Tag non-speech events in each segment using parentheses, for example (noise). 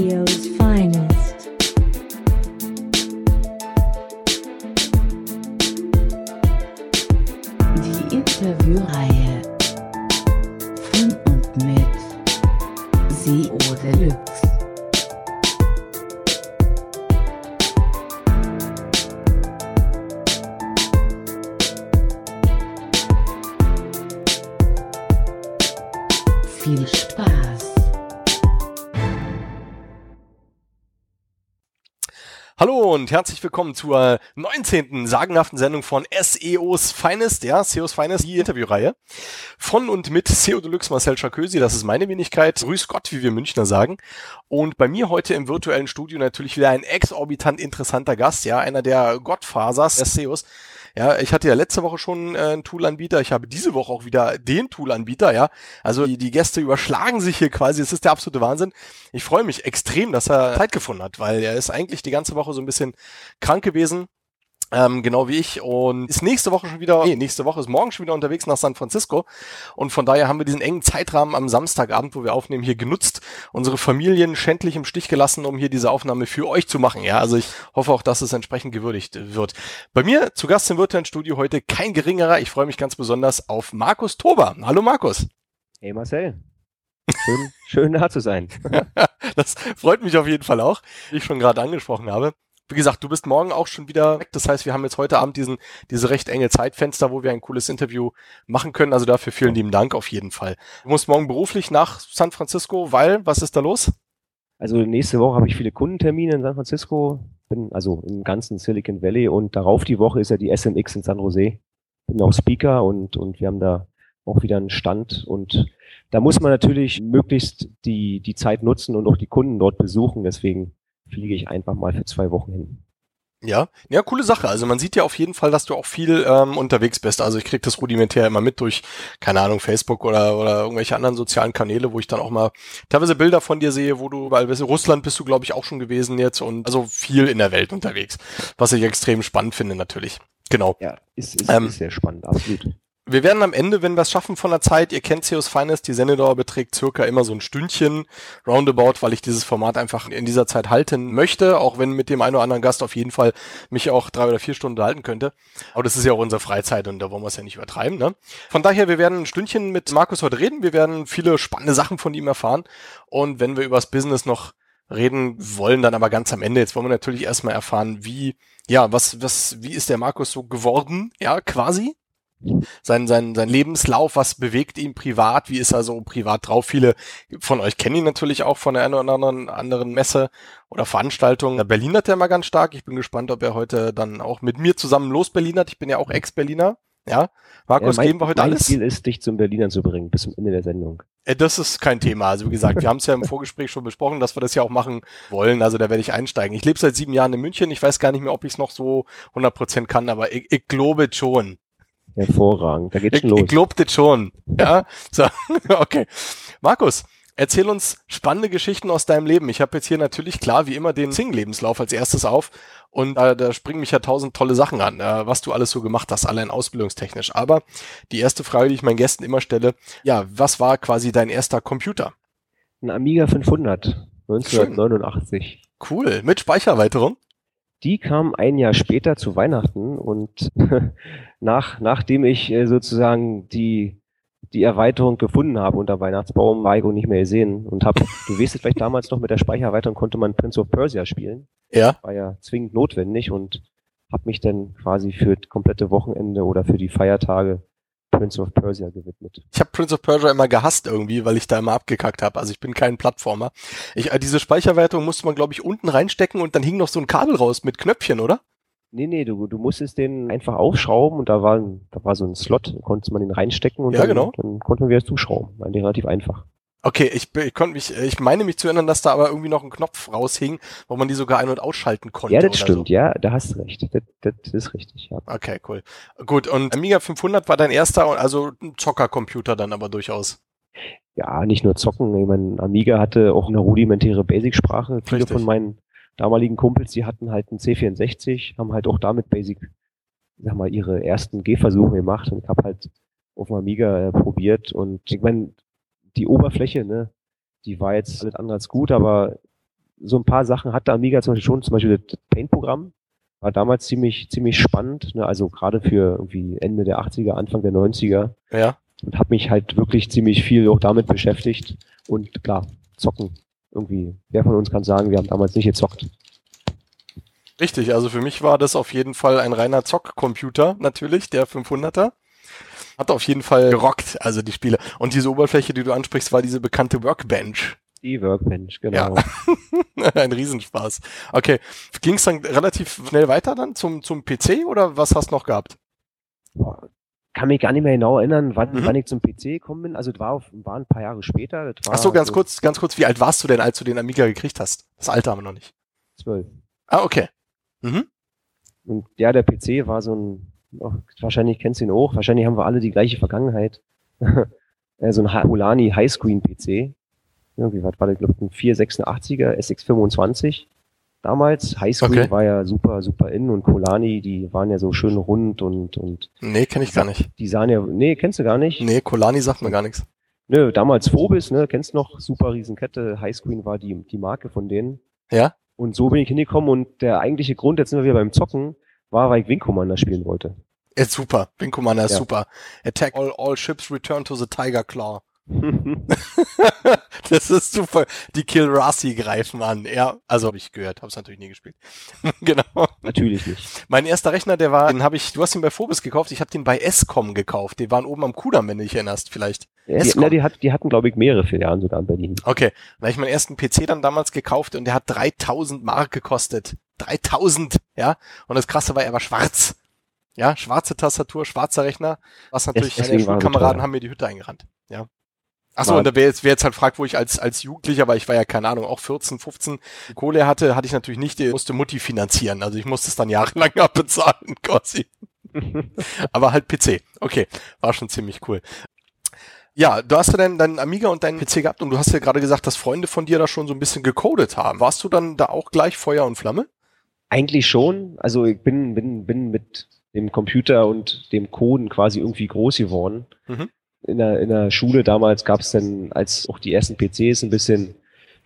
SEO's herzlich willkommen zur 19. sagenhaften Sendung von SEOs Finest, ja, SEOs Finest, die Interviewreihe. Von und mit SEO Deluxe Marcel Charkösi, das ist meine Wenigkeit. Grüß Gott, wie wir Münchner sagen. Und bei mir heute im virtuellen Studio natürlich wieder ein exorbitant interessanter Gast, ja, einer der Gottfasers SEOs. Ja, ich hatte ja letzte Woche schon äh, einen Toolanbieter, ich habe diese Woche auch wieder den Toolanbieter, ja. Also die, die Gäste überschlagen sich hier quasi, es ist der absolute Wahnsinn. Ich freue mich extrem, dass er Zeit gefunden hat, weil er ist eigentlich die ganze Woche so ein bisschen krank gewesen. Ähm, genau wie ich und ist nächste Woche schon wieder, nee, nächste Woche ist morgen schon wieder unterwegs nach San Francisco und von daher haben wir diesen engen Zeitrahmen am Samstagabend, wo wir aufnehmen, hier genutzt, unsere Familien schändlich im Stich gelassen, um hier diese Aufnahme für euch zu machen, ja, also ich hoffe auch, dass es entsprechend gewürdigt wird. Bei mir zu Gast im virtuellen Studio heute kein geringerer, ich freue mich ganz besonders auf Markus Tober. Hallo Markus. Hey Marcel. Schön, (laughs) schön da zu sein. (laughs) das freut mich auf jeden Fall auch, wie ich schon gerade angesprochen habe wie gesagt, du bist morgen auch schon wieder weg. Das heißt, wir haben jetzt heute Abend diesen, diese recht enge Zeitfenster, wo wir ein cooles Interview machen können. Also dafür vielen lieben Dank auf jeden Fall. Du musst morgen beruflich nach San Francisco, weil, was ist da los? Also nächste Woche habe ich viele Kundentermine in San Francisco. Bin also im ganzen Silicon Valley und darauf die Woche ist ja die SMX in San Jose. Bin auch Speaker und, und wir haben da auch wieder einen Stand und da muss man natürlich möglichst die, die Zeit nutzen und auch die Kunden dort besuchen. Deswegen fliege ich einfach mal für zwei Wochen hin. Ja, ja, coole Sache. Also man sieht ja auf jeden Fall, dass du auch viel ähm, unterwegs bist. Also ich krieg das rudimentär immer mit durch, keine Ahnung, Facebook oder, oder irgendwelche anderen sozialen Kanäle, wo ich dann auch mal teilweise Bilder von dir sehe, wo du, weil in Russland bist du, glaube ich, auch schon gewesen jetzt und also viel in der Welt unterwegs. Was ich extrem spannend finde natürlich. Genau. Ja, ist, ist, ähm, ist sehr spannend, absolut. Wir werden am Ende, wenn wir es schaffen von der Zeit, ihr kennt CEOs Finest, die Sendedauer beträgt circa immer so ein Stündchen roundabout, weil ich dieses Format einfach in dieser Zeit halten möchte, auch wenn mit dem einen oder anderen Gast auf jeden Fall mich auch drei oder vier Stunden halten könnte. Aber das ist ja auch unsere Freizeit und da wollen wir es ja nicht übertreiben. Ne? Von daher, wir werden ein Stündchen mit Markus heute reden, wir werden viele spannende Sachen von ihm erfahren und wenn wir übers Business noch reden wollen, dann aber ganz am Ende. Jetzt wollen wir natürlich erstmal erfahren, wie, ja, was, was, wie ist der Markus so geworden, ja, quasi? Sein, sein, sein Lebenslauf, was bewegt ihn privat, wie ist er so privat drauf? Viele von euch kennen ihn natürlich auch von der einen oder anderen, anderen Messe oder Veranstaltung. Der Berlin hat er immer ganz stark. Ich bin gespannt, ob er heute dann auch mit mir zusammen los Berlin hat. Ich bin ja auch Ex-Berliner. Ja, Markus, ja, mein, geben wir heute mein alles. Mein Ziel ist, dich zum Berlinern zu bringen, bis zum Ende der Sendung. Äh, das ist kein Thema. Also wie gesagt, wir haben es ja im Vorgespräch schon besprochen, dass wir das ja auch machen wollen. Also da werde ich einsteigen. Ich lebe seit sieben Jahren in München. Ich weiß gar nicht mehr, ob ich es noch so 100 Prozent kann, aber ich, ich glaube schon. Hervorragend, da geht's schon los. Ich glaubte schon. Ja, so, (laughs) okay. Markus, erzähl uns spannende Geschichten aus deinem Leben. Ich habe jetzt hier natürlich klar wie immer den Sing-Lebenslauf als erstes auf und äh, da springen mich ja tausend tolle Sachen an, äh, was du alles so gemacht hast, allein ausbildungstechnisch. Aber die erste Frage, die ich meinen Gästen immer stelle, ja, was war quasi dein erster Computer? Ein Amiga 500, 1989. Schön. Cool, mit Speichererweiterung? Die kam ein Jahr später zu Weihnachten und (laughs) nach, nachdem ich äh, sozusagen die, die Erweiterung gefunden habe unter Weihnachtsbaum, war ich auch nicht mehr gesehen und habe, du weißt es vielleicht damals noch, mit der Speichererweiterung konnte man Prince of Persia spielen. Ja. War ja zwingend notwendig und habe mich dann quasi für das komplette Wochenende oder für die Feiertage Prince of Persia gewidmet. Ich habe Prince of Persia immer gehasst irgendwie, weil ich da immer abgekackt habe. Also ich bin kein Plattformer. Ich, äh, diese Speicherwertung musste man, glaube ich, unten reinstecken und dann hing noch so ein Kabel raus mit Knöpfchen, oder? Nee, nee, du, du musstest den einfach aufschrauben und da war, ein, da war so ein Slot, da konnte man den reinstecken und ja, dann, genau. dann konnte man wieder zuschrauben. War relativ einfach. Okay, ich, ich konnte mich, ich meine mich zu erinnern, dass da aber irgendwie noch ein Knopf raushing, wo man die sogar ein- und ausschalten konnte. Ja, das stimmt, so. ja, da hast du recht. Das, das ist richtig, ja. Okay, cool. Gut, und Amiga 500 war dein erster, also ein Zockercomputer dann aber durchaus. Ja, nicht nur zocken. Ich meine, Amiga hatte auch eine rudimentäre Basic-Sprache. Viele von meinen damaligen Kumpels, die hatten halt einen C64, haben halt auch damit Basic, sag mal, ihre ersten Gehversuche gemacht und ich habe halt auf dem Amiga äh, probiert und ich meine, die Oberfläche, ne, die war jetzt alles andere als gut, aber so ein paar Sachen hatte Amiga zum Beispiel schon, zum Beispiel das Paint-Programm war damals ziemlich, ziemlich spannend, ne? also gerade für irgendwie Ende der 80er, Anfang der 90er Ja. und habe mich halt wirklich ziemlich viel auch damit beschäftigt und klar, zocken irgendwie. Wer von uns kann sagen, wir haben damals nicht gezockt. Richtig, also für mich war das auf jeden Fall ein reiner Zockcomputer, natürlich, der 500er. Hat auf jeden Fall gerockt, also die Spiele. Und diese Oberfläche, die du ansprichst, war diese bekannte Workbench. Die Workbench, genau. (laughs) ein Riesenspaß. Okay, ging es dann relativ schnell weiter dann zum, zum PC oder was hast du noch gehabt? Kann mich gar nicht mehr genau erinnern, wann, Mhm. wann ich zum PC gekommen bin. Also, es war, auf, war ein paar Jahre später. Das war Ach so, ganz so kurz, ganz kurz, wie alt warst du denn, als du den Amiga gekriegt hast? Das Alter haben wir noch nicht. Zwölf. Ah, okay. Mhm. Und ja, der PC war so ein, wahrscheinlich kennst du ihn auch, wahrscheinlich haben wir alle die gleiche Vergangenheit. (laughs) Äh, so ein Holani Highscreen-PC. Irgendwie, was war der, glaube ich, ein 486er SX25 damals. Highscreen Okay. war ja super, super in und Kolani, die waren ja so schön rund und, und Nee, kenne ich gar nicht. die sahen ja, nee, kennst du gar nicht? Nee, Kolani sagt mir gar nichts. Nö, damals Phobis, ne, kennst du noch, super Riesenkette, Highscreen war die, die Marke von denen. Ja? Und so bin ich hingekommen und der eigentliche Grund, jetzt sind wir wieder beim Zocken, war, weil ich Wing Commander spielen wollte. Ist super. Wing Commander ist Ja. super. Attack all, all ships, return to the Tiger Claw. (laughs) (laughs) das ist super. Die Kilrasi greifen an. Ja, also habe ich gehört, habe es natürlich nie gespielt. (laughs) genau. Natürlich nicht. Mein erster Rechner, der war, den habe ich, du hast ihn bei Phobis gekauft, ich habe den bei Escom gekauft. Die waren oben am Kudamm, wenn du dich erinnerst, vielleicht. Die, Escom. na, die, hat, die hatten, glaube ich, mehrere Filialen sogar in Berlin. Okay, dann habe ich meinen ersten PC dann damals gekauft und der hat 3000 Mark gekostet. 3000, ja. Und das Krasse war, er war schwarz. Ja, schwarze Tastatur, schwarzer Rechner. Was natürlich, meine er Schulkameraden teuer. haben mir die Hütte eingerannt. Ja. Achso, und da wer jetzt, wer jetzt halt fragt, wo ich als, als Jugendlicher, weil ich war ja, keine Ahnung, auch 14, 15 die Kohle hatte, hatte ich natürlich nicht, die musste Mutti finanzieren. Also ich musste es dann jahrelang (laughs) abbezahlen, quasi. (laughs) Aber halt PC. Okay, war schon ziemlich cool. Ja, du hast ja deinen, deinen Amiga und deinen PC gehabt und du hast ja gerade gesagt, dass Freunde von dir da schon so ein bisschen gecodet haben. Warst du dann da auch gleich Feuer und Flamme? Eigentlich schon. Also ich bin, bin, bin mit dem Computer und dem Coden quasi irgendwie groß geworden. Mhm. In, der, in der Schule damals gab es dann, als auch die ersten PCs ein bisschen,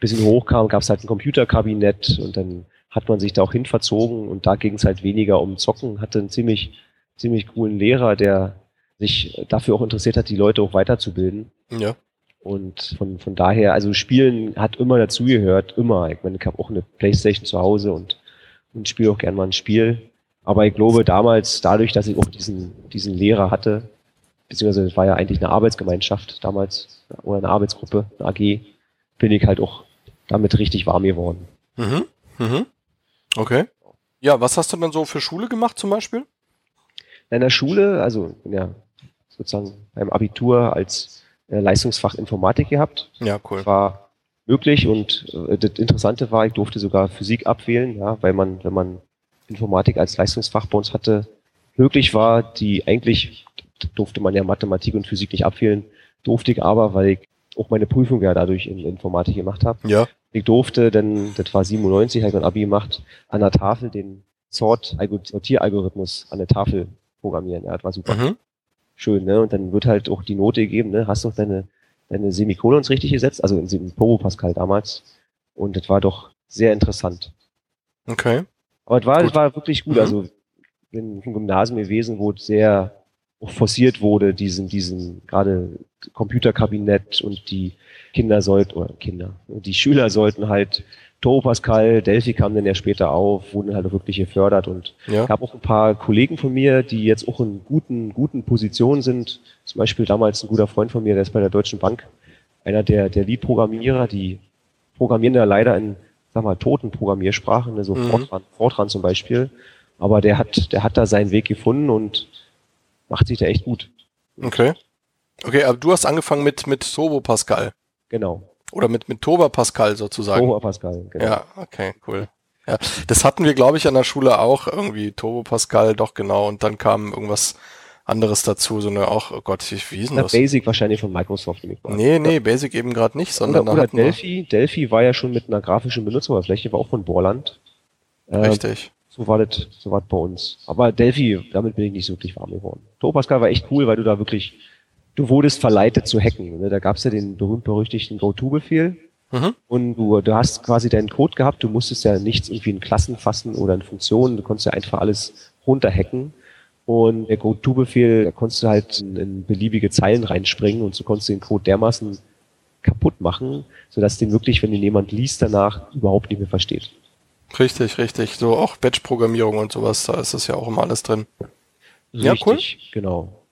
bisschen hochkamen, gab es halt ein Computerkabinett und dann hat man sich da auch hin verzogen und da ging es halt weniger um Zocken, hatte einen ziemlich, ziemlich coolen Lehrer, der sich dafür auch interessiert hat, die Leute auch weiterzubilden. Ja. Und von, von daher, also Spielen hat immer dazugehört, immer. Ich meine, ich habe auch eine Playstation zu Hause und, und spiele auch gern mal ein Spiel. Aber ich glaube, damals, dadurch, dass ich auch diesen, diesen Lehrer hatte, beziehungsweise es war ja eigentlich eine Arbeitsgemeinschaft damals, oder eine Arbeitsgruppe, eine AG, bin ich halt auch damit richtig warm geworden. Mhm. Mhm. Okay. Ja, was hast du dann so für Schule gemacht zum Beispiel? In der Schule, also ja sozusagen beim Abitur als äh, Leistungsfach Informatik gehabt. Ja, cool. war möglich und äh, das Interessante war, ich durfte sogar Physik abwählen, ja, weil man, wenn man Informatik als Leistungsfach bei uns hatte, möglich war, die eigentlich durfte man ja Mathematik und Physik nicht abwählen, durfte ich aber, weil ich auch meine Prüfung ja dadurch in Informatik gemacht habe. Ja. Ich durfte, denn das war 97, habe ich mein Abi gemacht, an der Tafel den Sort Sortieralgorithmus an der Tafel programmieren. Ja, das war super Mhm. schön, ne? Und dann wird halt auch die Note gegeben, ne? Hast du auch deine, deine Semikolons richtig gesetzt, also in, Pogo Pascal damals. Und das war doch sehr interessant. Okay. Aber es war, Gut. es war wirklich gut. Mhm. Also bin im Gymnasium gewesen, wo es sehr forciert wurde, diesen, diesen gerade Computerkabinett und die Kinder sollten, oder Kinder, die Schüler sollten halt Turbo Pascal, Delphi kam dann ja später auf, wurden halt auch wirklich gefördert und Ja. gab auch ein paar Kollegen von mir, die jetzt auch in guten, guten Positionen sind. Zum Beispiel damals ein guter Freund von mir, der ist bei der Deutschen Bank einer der, der Lead-Programmierer, die programmieren ja leider in, sag mal, toten Programmiersprachen, so Mhm. Fortran, Fortran zum Beispiel. Aber der hat, der hat da seinen Weg gefunden und macht sich da echt gut. Okay. Okay, aber du hast angefangen mit, mit Turbo Pascal. Genau. Oder mit, mit Turbo Pascal sozusagen. Turbo Pascal, genau. Ja, okay, cool. Ja, das hatten wir, glaube ich, an der Schule auch irgendwie. Turbo Pascal, doch genau. Und dann kam irgendwas anderes dazu, so eine auch, oh Gott, wie, hieß denn das? Basic wahrscheinlich von Microsoft. an. Nee, nee, Basic eben gerade nicht, sondern Oder, oder Delphi. Delphi war ja schon mit einer grafischen Benutzeroberfläche, war auch von Borland. Äh, Richtig. So war das, so war das bei uns. Aber Delphi, damit bin ich nicht so wirklich warm geworden. Turbo Pascal war echt cool, weil du da wirklich, du wurdest verleitet zu hacken. Ne? Da gab's ja den berühmt-berüchtigten Go-To-Befehl. Mhm. Und du, du hast quasi deinen Code gehabt, du musstest ja nichts irgendwie in Klassen fassen oder in Funktionen, du konntest ja einfach alles runterhacken. Und der Go-To-Befehl, da konntest du halt in, in beliebige Zeilen reinspringen und so konntest du den Code dermaßen kaputt machen, sodass den wirklich, wenn den jemand liest, danach überhaupt nicht mehr versteht. Richtig, richtig. So auch Batch-Programmierung und sowas, da ist das ja auch immer alles drin. Ja, Richtig, genau.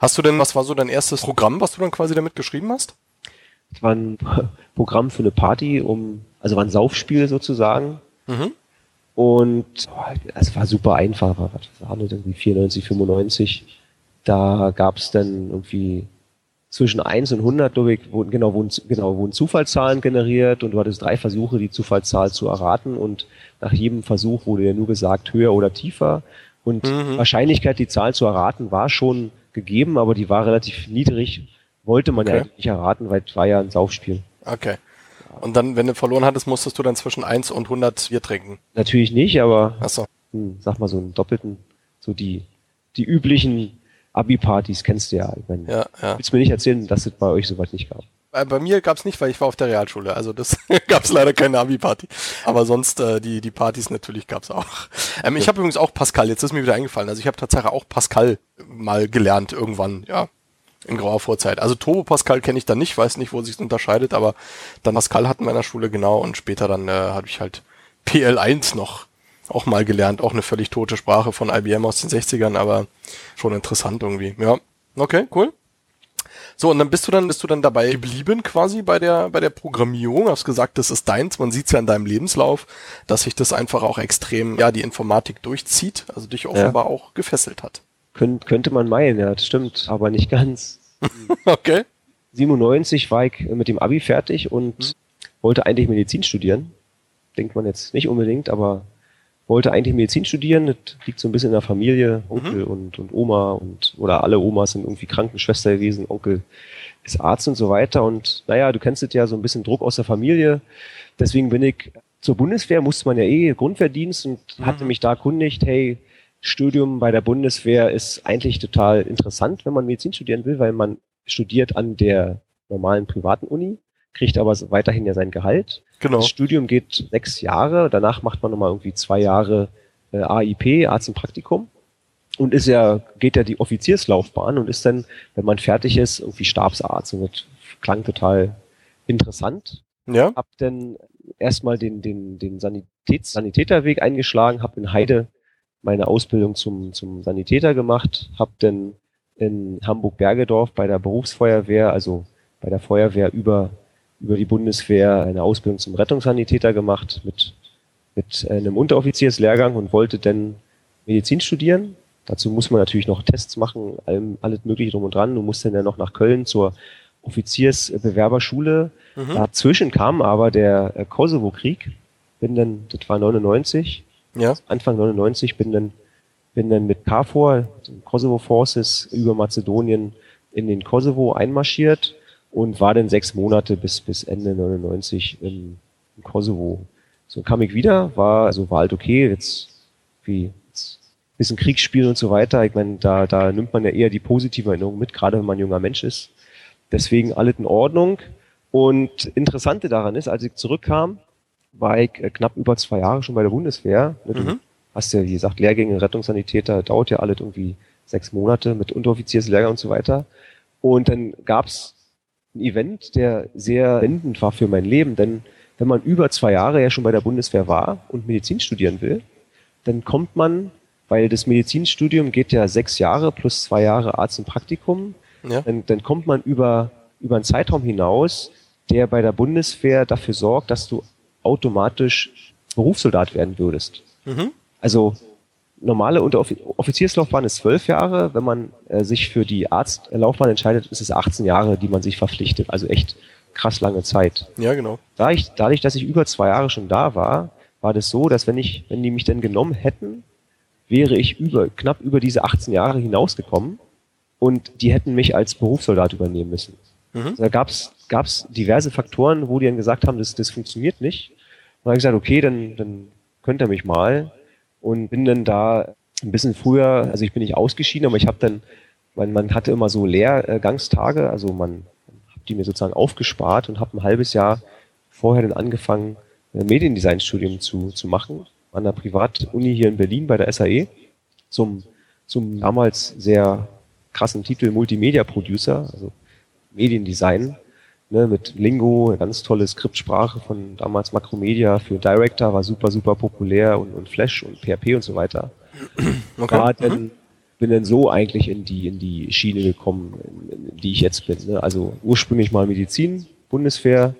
Hast du denn, was war so dein erstes Programm, was du dann quasi damit geschrieben hast? Das war ein (laughs) Programm für eine Party, um, also war ein Saufspiel sozusagen. Mhm. Und oh, es war super einfach, was war das irgendwie 94, 95. Da gab es dann irgendwie zwischen 1 und 100, glaube ich, wurden, genau, wurden, genau, wurden Zufallszahlen generiert und du hattest drei Versuche, die Zufallszahl zu erraten und nach jedem Versuch wurde ja nur gesagt, höher oder tiefer. Und Mhm. Wahrscheinlichkeit, die Zahl zu erraten, war schon gegeben, aber die war relativ niedrig. Wollte man ja Okay. eigentlich nicht erraten, weil es war ja ein Saufspiel. Okay. Und dann, wenn du verloren hattest, musstest du dann zwischen 1 und 100 Bier trinken. Natürlich nicht, aber Achso. hm, sag mal so einen doppelten, so die, die üblichen Abi-Partys kennst du ja. Ich mein, Ja, ja. Willst du mir nicht erzählen, dass es bei euch sowas nicht gab? Äh, Bei mir gab's nicht, weil ich war auf der Realschule. Also das (laughs) gab's leider keine Abi-Party. Aber sonst äh, die die Partys natürlich gab's auch. Ähm, ich habe übrigens auch Pascal. Jetzt ist mir wieder eingefallen. Also ich habe tatsächlich auch Pascal mal gelernt irgendwann. Ja, in grauer Vorzeit. Also Turbo Pascal kenne ich dann nicht, weiß nicht, wo sich unterscheidet. Aber dann Pascal hatten wir in der Schule genau und später dann äh, habe ich halt PL1 noch auch mal gelernt. Auch eine völlig tote Sprache von IBM aus den 60ern, aber schon interessant irgendwie. Ja, okay, cool. So, und dann bist du dann, bist du dann dabei geblieben quasi bei der, bei der Programmierung, hast gesagt, das ist deins, man sieht's ja in deinem Lebenslauf, dass sich das einfach auch extrem, ja, die Informatik durchzieht, also dich offenbar auch gefesselt hat. Könnt, könnte man meinen, ja, das stimmt, aber nicht ganz. (laughs) Okay. 97 war ich mit dem Abi fertig und wollte eigentlich Medizin studieren. Denkt man jetzt nicht unbedingt, aber wollte eigentlich Medizin studieren. Das liegt so ein bisschen in der Familie. Onkel und, und Oma und oder alle Omas sind irgendwie Krankenschwester gewesen. Onkel ist Arzt und so weiter. Und naja, du kennst es ja so ein bisschen Druck aus der Familie. Deswegen bin ich zur Bundeswehr, musste man ja eh Grundwehrdienst und hatte mich da erkundigt, hey, Studium bei der Bundeswehr ist eigentlich total interessant, wenn man Medizin studieren will, weil man studiert an der normalen privaten Uni, kriegt aber weiterhin ja sein Gehalt. Genau. Das Studium geht sechs Jahre, danach macht man nochmal irgendwie zwei Jahre äh, AIP, Arzt im Praktikum. Und ist ja, geht ja die Offizierslaufbahn und ist dann, wenn man fertig ist, irgendwie Stabsarzt. Und das klang total interessant. Ja. Hab dann erstmal den, den, den Sanitäts Sanitäterweg eingeschlagen, hab in Heide meine Ausbildung zum, zum Sanitäter gemacht, hab dann in Hamburg-Bergedorf bei der Berufsfeuerwehr, also bei der Feuerwehr über, über die Bundeswehr eine Ausbildung zum Rettungssanitäter gemacht mit, mit einem Unteroffizierslehrgang und wollte dann Medizin studieren. Dazu muss man natürlich noch Tests machen, allem, alles mögliche drum und dran. Du musst dann ja noch nach Köln zur Offiziersbewerberschule. Mhm. Dazwischen kam aber der äh, Kosovo-Krieg. Bin dann, das war 99, Ja. Anfang 99, bin dann, bin dann mit KFOR, Kosovo Forces, über Mazedonien in den Kosovo einmarschiert und war dann sechs Monate bis, bis Ende 99 im, im Kosovo. So kam ich wieder, war, also war halt okay, jetzt wie jetzt ein bisschen Kriegsspiel und so weiter. Ich meine, da, da nimmt man ja eher die positive Erinnerung mit, gerade wenn man ein junger Mensch ist. Deswegen alles in Ordnung. Und Interessante daran ist, als ich zurückkam, war ich äh, knapp über zwei Jahre schon bei der Bundeswehr. Ne, Du Mhm. hast ja, wie gesagt, Lehrgänge, Rettungssanitäter, dauert ja alles irgendwie sechs Monate mit Unteroffizierslehrgang und so weiter. Und dann gab's ein Event, der sehr wendend war für mein Leben, denn wenn man über zwei Jahre ja schon bei der Bundeswehr war und Medizin studieren will, dann kommt man, weil das Medizinstudium geht ja sechs Jahre plus zwei Jahre Arzt im Praktikum, Ja. dann, dann kommt man über, über einen Zeitraum hinaus, der bei der Bundeswehr dafür sorgt, dass du automatisch Berufssoldat werden würdest. Mhm. Also normale Offizierslaufbahn ist zwölf Jahre. Wenn man äh, sich für die Arztlaufbahn entscheidet, ist es 18 Jahre, die man sich verpflichtet. Also echt krass lange Zeit. Ja, genau. Da ich, dadurch, dass ich über zwei Jahre schon da war, war das so, dass wenn ich, wenn die mich denn genommen hätten, wäre ich über, knapp über diese 18 Jahre hinausgekommen und die hätten mich als Berufssoldat übernehmen müssen. Mhm. Da gab's gab's diverse Faktoren, wo die dann gesagt haben, das, das funktioniert nicht. Und dann habe ich gesagt, okay, dann, dann könnt ihr mich mal. Und bin dann da ein bisschen früher, also ich bin nicht ausgeschieden, aber ich habe dann, man, man hatte immer so Lehrgangstage, also man hat die mir sozusagen aufgespart und habe ein halbes Jahr vorher dann angefangen, Mediendesign-Studium zu, zu machen, an der Privatuni hier in Berlin bei der SAE, zum, zum damals sehr krassen Titel Multimedia Producer, also Mediendesign, ne, mit Lingo, eine ganz tolle Skriptsprache von damals Macromedia für Director, war super, super populär und, und Flash und PHP und so weiter. (clears throat) Okay. War dann, bin dann so eigentlich in die, in die Schiene gekommen, in, in die ich jetzt bin. Ne? Also ursprünglich mal Medizin, Bundeswehr,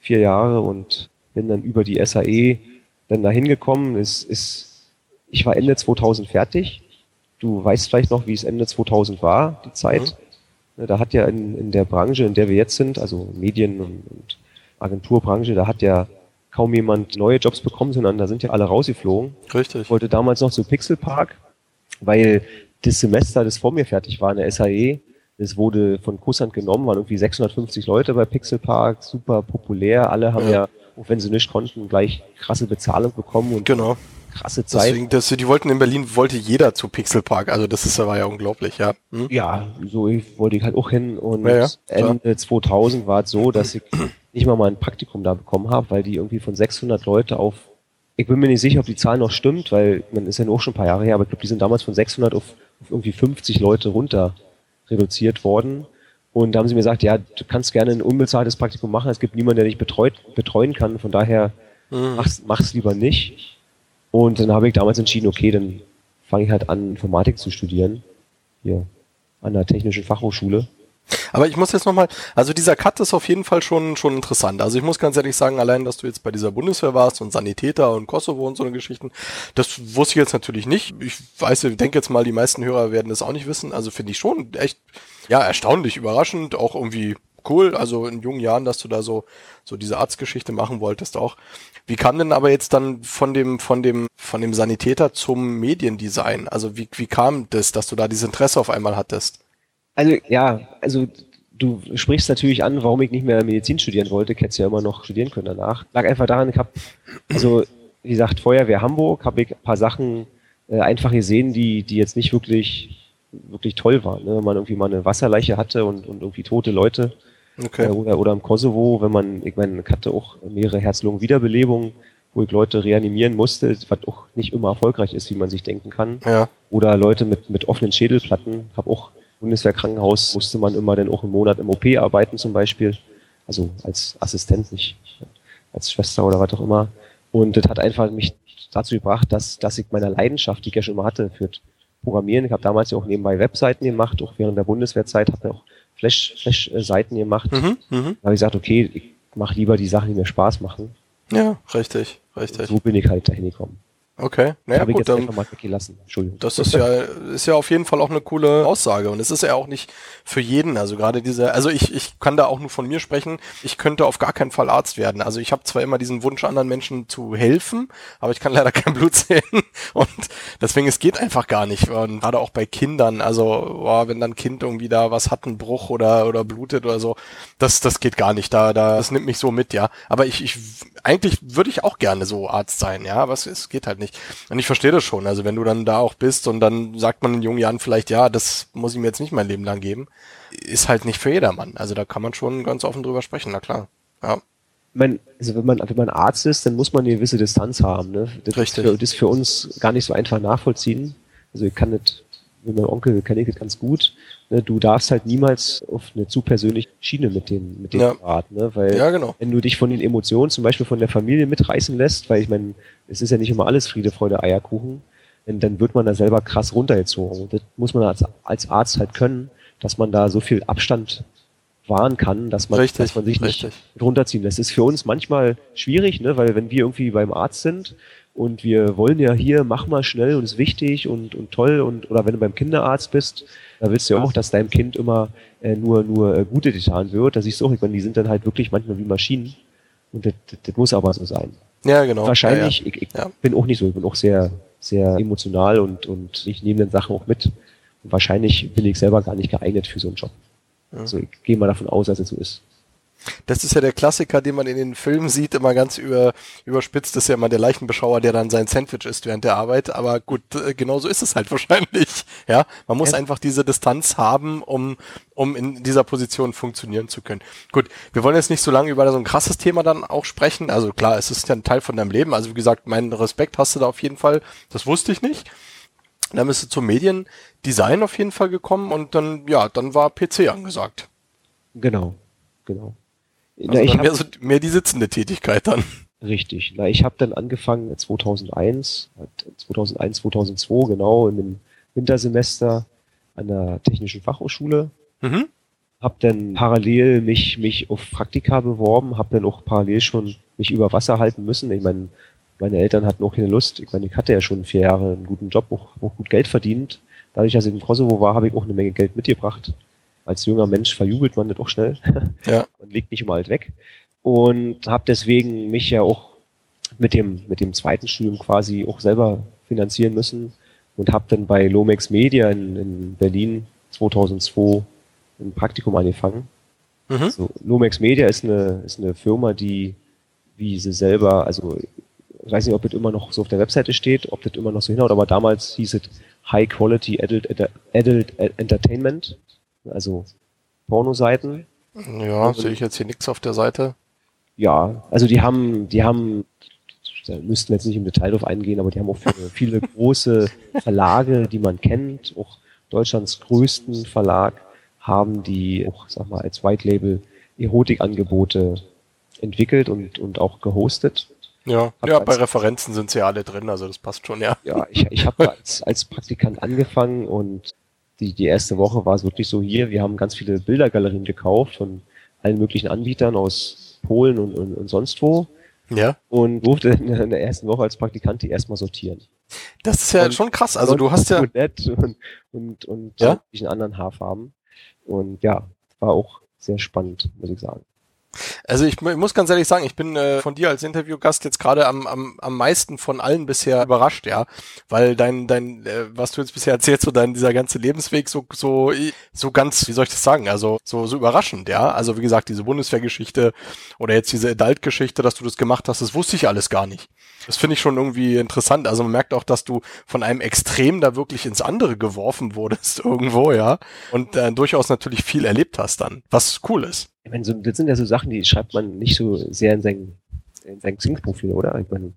vier Jahre und bin dann über die SAE dann dahin gekommen. Es ist, ich war Ende 2000 fertig. Du weißt vielleicht noch, wie es Ende 2000 war, die Zeit. Ne, Da hat ja in, in der Branche, in der wir jetzt sind, also Medien- und, und Agenturbranche, da hat ja kaum jemand neue Jobs bekommen, sondern da sind ja alle rausgeflogen. Richtig. Ich wollte damals noch zu Pixel Park, weil das Semester, das vor mir fertig war in der SAE, das wurde von Kusshand genommen, waren irgendwie 650 Leute bei Pixel Park, super populär. Alle haben Ja. ja, auch wenn sie nicht konnten, gleich krasse Bezahlung bekommen und Genau. Krasse Zeit. Deswegen, das, die wollten in Berlin, wollte jeder zu Pixel Park. Also das ist, war ja unglaublich, ja. Hm? Ja, so ich wollte ich halt auch hin und Ja, ja. Ende 2000 war es so, dass ich nicht mal mal ein Praktikum da bekommen habe, weil die irgendwie von 600 Leute auf, ich bin mir nicht sicher, ob die Zahl noch stimmt, weil man ist ja auch schon ein paar Jahre her, aber ich glaube, die sind damals von 600 auf, auf irgendwie 50 Leute runter reduziert worden. Und da haben sie mir gesagt, ja, du kannst gerne ein unbezahltes Praktikum machen, es gibt niemanden, der dich betreut, betreuen kann, von daher Mhm. mach's, mach's lieber nicht. Und dann habe ich damals entschieden, okay, dann fange ich halt an, Informatik zu studieren. Hier an der Technischen Fachhochschule. Aber ich muss jetzt nochmal, also dieser Cut ist auf jeden Fall schon, schon interessant. Also ich muss ganz ehrlich sagen, allein, dass du jetzt bei dieser Bundeswehr warst und Sanitäter und Kosovo und so eine Geschichten, das wusste ich jetzt natürlich nicht. Ich weiß, ich denke jetzt mal, die meisten Hörer werden das auch nicht wissen. Also finde ich schon echt, ja, erstaunlich, überraschend, auch irgendwie cool. Also in jungen Jahren, dass du da so, so diese Arztgeschichte machen wolltest auch. Wie kam denn aber jetzt dann von dem, von dem, von dem Sanitäter zum Mediendesign? Also wie, wie kam das, dass du da dieses Interesse auf einmal hattest? Also ja, also du sprichst natürlich an, warum ich nicht mehr Medizin studieren wollte. Ich hätte es ja immer noch studieren können danach. Lag einfach daran, ich habe, also wie gesagt, Feuerwehr Hamburg, habe ich ein paar Sachen äh, einfach gesehen, die, die jetzt nicht wirklich, wirklich toll waren. Ne? Wenn man irgendwie mal eine Wasserleiche hatte und, und irgendwie tote Leute. Okay. Äh, oder, oder im Kosovo, wenn man, ich meine, ich hatte auch mehrere Herz-Lungen-Wiederbelebungen, wo ich Leute reanimieren musste, was auch nicht immer erfolgreich ist, wie man sich denken kann. Ja. Oder Leute mit, mit offenen Schädelplatten. Hab auch Bundeswehrkrankenhaus, musste man immer dann auch einen Monat im OP arbeiten zum Beispiel. Also als Assistent, nicht als Schwester oder was auch immer. Und das hat einfach mich dazu gebracht, dass, dass ich meiner Leidenschaft, die ich ja schon immer hatte, für Programmieren, ich habe damals ja auch nebenbei Webseiten gemacht, auch während der Bundeswehrzeit, habe ja auch Flash- Flash-Seiten gemacht. Mhm, mhm. Da habe ich gesagt, okay, ich mache lieber die Sachen, die mir Spaß machen. Ja, richtig, richtig. So bin ich halt dahin gekommen. Okay, naja habe ich gut, jetzt dann, mal weggelassen. Entschuldigung. das ist ja, ist ja auf jeden Fall auch eine coole Aussage. Und es ist ja auch nicht für jeden, also gerade diese, also ich, ich kann da auch nur von mir sprechen, ich könnte auf gar keinen Fall Arzt werden. Also ich habe zwar immer diesen Wunsch, anderen Menschen zu helfen, aber ich kann leider (laughs) kein Blut sehen. Und deswegen, es geht einfach gar nicht. Und gerade auch bei Kindern, also boah, wenn dann ein Kind irgendwie da was hat, einen Bruch oder, oder blutet oder so, das, das geht gar nicht, da, da, das nimmt mich so mit, ja, aber ich, ich, eigentlich würde ich auch gerne so Arzt sein, ja, aber es, es geht halt nicht. Und ich verstehe das schon. Also wenn du dann da auch bist und dann sagt man in jungen Jahren vielleicht, ja, das muss ich mir jetzt nicht mein Leben lang geben, ist halt nicht für jedermann. Also da kann man schon ganz offen drüber sprechen, na klar. Ja, Ich meine, also wenn man, wenn man Arzt ist, dann muss man eine gewisse Distanz haben. Ne? Das, Richtig. Ist für, das ist für uns gar nicht so einfach nachvollziehen. Also ich kann nicht, mit meinem Onkel kenne ich das ganz gut. Ne? Du darfst halt niemals auf eine zu persönliche Schiene mit dem, mit dem Ja. Rat, ne? Weil ja genau. wenn du dich von den Emotionen, zum Beispiel von der Familie mitreißen lässt, weil ich meine, es ist ja nicht immer alles Friede, Freude, Eierkuchen, dann, dann wird man da selber krass runtergezogen. Und das muss man als, als Arzt halt können, dass man da so viel Abstand wahren kann, dass man, Richtig, dass man sich richtig. nicht runterziehen lässt. Das ist für uns manchmal schwierig, ne? weil wenn wir irgendwie beim Arzt sind und wir wollen ja hier, mach mal schnell und ist wichtig und, und toll und oder wenn du beim Kinderarzt bist, da willst du ja auch, dass deinem Kind immer äh, nur nur äh, Gute getan wird. Da siehst du auch, ich meine, die sind dann halt wirklich manchmal wie Maschinen und das, das, das muss aber so sein. Ja, genau. Wahrscheinlich, Ja, ich, ich Ja. bin auch nicht so, ich bin auch sehr sehr emotional und und ich nehme den Sachen auch mit. Und wahrscheinlich bin ich selber gar nicht geeignet für so einen Job. Ja. Also ich gehe mal davon aus, dass es so ist. Das ist ja der Klassiker, den man in den Filmen sieht, immer ganz über, überspitzt. Das ist ja immer der Leichenbeschauer, der dann sein Sandwich isst während der Arbeit. Aber gut, äh, genauso ist es halt (laughs) wahrscheinlich. Ja, man muss einfach diese Distanz haben, um, um in dieser Position funktionieren zu können. Gut, wir wollen jetzt nicht so lange über so ein krasses Thema dann auch sprechen. Also klar, es ist ja ein Teil von deinem Leben. Also wie gesagt, meinen Respekt hast du da auf jeden Fall. Das wusste ich nicht. Dann bist du zum Mediendesign auf jeden Fall gekommen und dann, ja, dann war PC angesagt. Genau, genau. Also Na, ich dann hab, mehr, so, mehr die sitzende Tätigkeit dann. richtig. Na, ich habe dann angefangen 2001, äh, 2001, 2002, genau, in dem Wintersemester an der Technischen Fachhochschule. Mhm. Hab dann parallel mich, mich auf Praktika beworben, hab dann auch parallel schon mich über Wasser halten müssen. Ich meine, meine Eltern hatten auch keine Lust. Ich meine, ich hatte ja schon vier Jahre einen guten Job, auch, auch gut Geld verdient. Dadurch, dass ich im Kosovo war, habe ich auch eine Menge Geld mitgebracht. Als junger Mensch verjubelt man das auch schnell. (laughs) Ja. und legt nicht immer alt weg. Und habe deswegen mich ja auch mit dem, mit dem zweiten Studium quasi auch selber finanzieren müssen und habe dann bei Lomex Media in, in Berlin 2002 ein Praktikum angefangen. Mhm. So, Lomex Media ist eine, ist eine Firma, die, wie sie selber, also ich weiß nicht, ob das immer noch so auf der Webseite steht, ob das immer noch so hinhaut, aber damals hieß es High Quality Adult, Adult Entertainment, also Pornoseiten. Ja, sehe ich jetzt hier nichts auf der Seite. Ja, also die haben, die haben, da müssten wir jetzt nicht im Detail drauf eingehen, aber die haben auch viele, (laughs) viele große Verlage, die man kennt, auch Deutschlands größten Verlag, haben die auch, sag mal, als White Label Erotikangebote entwickelt und, und auch gehostet. Ja, Hab ja bei Referenzen sind sie ja alle drin, also das passt schon, ja. Ja, ich, ich habe als, als Praktikant angefangen und die, die erste Woche war es wirklich so hier, wir haben ganz viele Bildergalerien gekauft von allen möglichen Anbietern aus Polen und, und, und sonst wo Ja, und durfte in der in der ersten Woche als Praktikant die erstmal sortieren. das ist ja Und- schon krass. Also du hast ja, Und nett und, und, und Ja? anderen Haarfarben. Und ja, war auch sehr spannend, muss ich sagen. Also ich, ich muss ganz ehrlich sagen, ich bin äh, von dir als Interviewgast jetzt gerade am, am, am meisten von allen bisher überrascht, ja, weil dein, dein, äh, was du jetzt bisher erzählst, so dein, dieser ganze Lebensweg so, so, so ganz, wie soll ich das sagen, also so, so überraschend, ja. Also wie gesagt, diese Bundeswehrgeschichte oder jetzt diese Adult-Geschichte, dass du das gemacht hast, das wusste ich alles gar nicht. Das finde ich schon irgendwie interessant. Also man merkt auch, dass du von einem Extrem da wirklich ins andere geworfen wurdest (laughs) irgendwo, ja. Und äh, durchaus natürlich viel erlebt hast dann, was cool ist. Ich meine, so, das sind ja so Sachen, die schreibt man nicht so sehr in sein, in sein Xing-Profil, oder? Ich meine,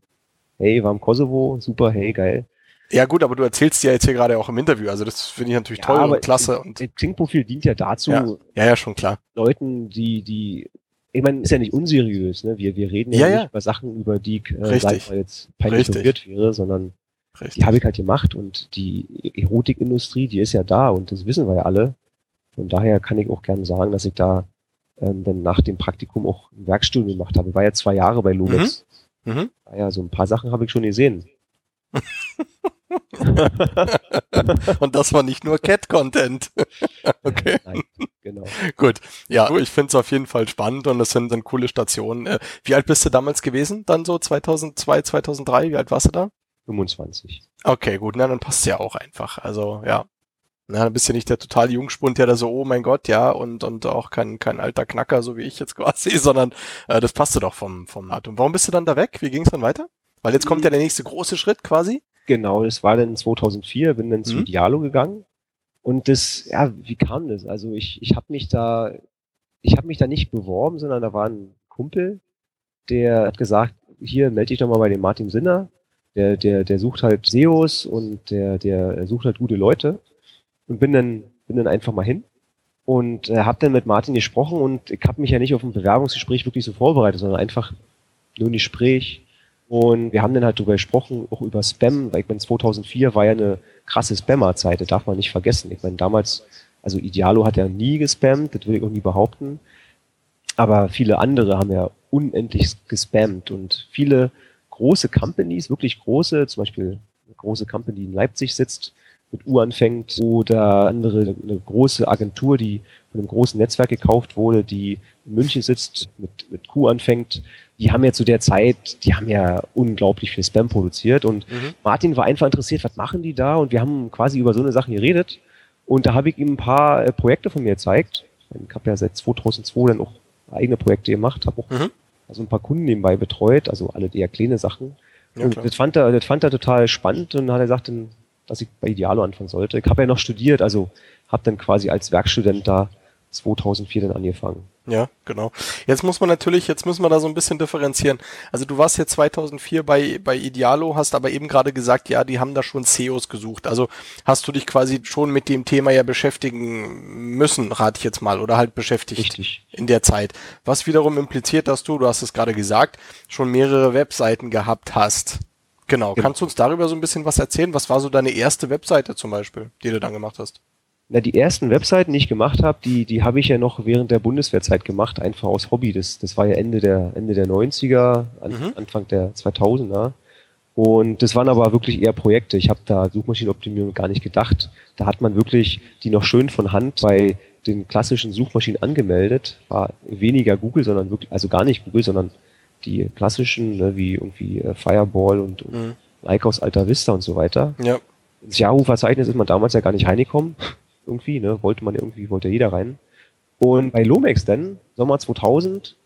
hey, war im Kosovo, super, hey, geil. Ja gut, aber du erzählst ja jetzt hier gerade auch im Interview, also das finde ich natürlich toll aber und klasse und Das Xing-Profil dient ja dazu, Ja. ja, ja, schon klar. Leuten, die, die, ich meine, ist ja nicht unseriös, ne? Wir, wir reden ja, Ja, nicht ja. über Sachen, über die ich, äh, ich mal, jetzt peinlich berührt wäre, sondern Richtig. die habe ich halt gemacht und die Erotikindustrie, die ist ja da und das wissen wir ja alle. Von daher kann ich auch gerne sagen, dass ich da ähm, dann nach dem Praktikum auch ein Werkstudium gemacht habe. Ich war ja zwei Jahre bei Lumex. Mhm. Ja, so ein paar Sachen habe ich schon gesehen. (laughs) Und das war nicht nur Cat-Content. (laughs) okay, Nein, genau. gut. Ja, ich finde es auf jeden Fall spannend und es sind dann coole Stationen. Äh, Wie alt bist du damals gewesen? Dann so 2002, 2003? Wie alt warst du da? 25. Okay, gut, na, dann passt ja auch einfach. Also, ja. Na, dann bist du nicht der totale Jungspund, der da so, oh mein Gott, ja, und, und auch kein, kein alter Knacker, so wie ich jetzt (laughs) quasi, sondern äh, das passte doch vom, vom Datum. Warum bist du dann da weg? Wie ging es dann weiter? Weil jetzt kommt ja der nächste große Schritt quasi. Genau, das war dann 2004, bin dann zu Mhm. Dialo gegangen. Und das, ja, wie kam das? Also ich, ich habe mich da, ich habe mich da nicht beworben, sondern da war ein Kumpel, der hat gesagt, hier melde dich doch mal bei dem Martin Sinner. Der, der, der sucht halt SEOs und der, der sucht halt gute Leute. Und bin dann, bin dann einfach mal hin und äh, habe dann mit Martin gesprochen und ich habe mich ja nicht auf ein Bewerbungsgespräch wirklich so vorbereitet, sondern einfach nur ein Gespräch. Und wir haben dann halt darüber gesprochen, auch über Spam, weil ich meine, 2004 war ja eine krasse Spammer-Zeit, das darf man nicht vergessen. Ich meine, damals, also Idealo hat ja nie gespammt, das würde ich auch nie behaupten. Aber viele andere haben ja unendlich gespammt und viele große Companies, wirklich große, zum Beispiel eine große Company, in Leipzig sitzt, mit U anfängt oder andere, eine große Agentur, die von einem großen Netzwerk gekauft wurde, die in München sitzt, mit, mit Q anfängt, die haben ja zu der Zeit, die haben ja unglaublich viel Spam produziert und Mhm. Martin war einfach interessiert, was machen die da? Und wir haben quasi über so eine Sachen geredet. Und da habe ich ihm ein paar äh, Projekte von mir gezeigt. Ich habe ja seit 2002 dann auch eigene Projekte gemacht, habe auch Mhm. also ein paar Kunden nebenbei betreut, also alle eher kleine Sachen. Ja, und das fand er, das fand er total spannend und dann hat er gesagt, dann, dass ich bei Idealo anfangen sollte. Ich habe ja noch studiert, also habe dann quasi als Werkstudent da 2004 dann angefangen. Ja, genau. Jetzt muss man natürlich, jetzt müssen wir da so ein bisschen differenzieren. Also du warst jetzt 2004 bei, bei Idealo, hast aber eben gerade gesagt, ja, die haben da schon CEOs gesucht. Also hast du dich quasi schon mit dem Thema ja beschäftigen müssen, rate ich jetzt mal, oder halt beschäftigt Richtig. in der Zeit. Was wiederum impliziert, dass du, du hast es gerade gesagt, schon mehrere Webseiten gehabt hast. Genau. Genau. Kannst du uns darüber so ein bisschen was erzählen? Was war so deine erste Webseite zum Beispiel, die du dann gemacht hast? Na, die ersten Webseiten, die ich gemacht habe, die, die habe ich ja noch während der Bundeswehrzeit gemacht, einfach aus Hobby. Das, das war ja Ende der, Ende der 90er, an, Mhm. Anfang der 2000er. Und das waren aber wirklich eher Projekte. Ich habe da Suchmaschinenoptimierung gar nicht gedacht. Da hat man wirklich die noch schön von Hand bei den klassischen Suchmaschinen angemeldet. War weniger Google, sondern wirklich, also gar nicht Google, sondern die klassischen, ne, wie irgendwie äh, Fireball und, und Mhm. Lycos Alta Vista und so weiter Ja. ins Yahoo-Verzeichnis ist man damals ja gar nicht reingekommen. (laughs) Irgendwie, ne? Wollte man irgendwie, wollte jeder rein. Und bei Lomex dann, Sommer 2000,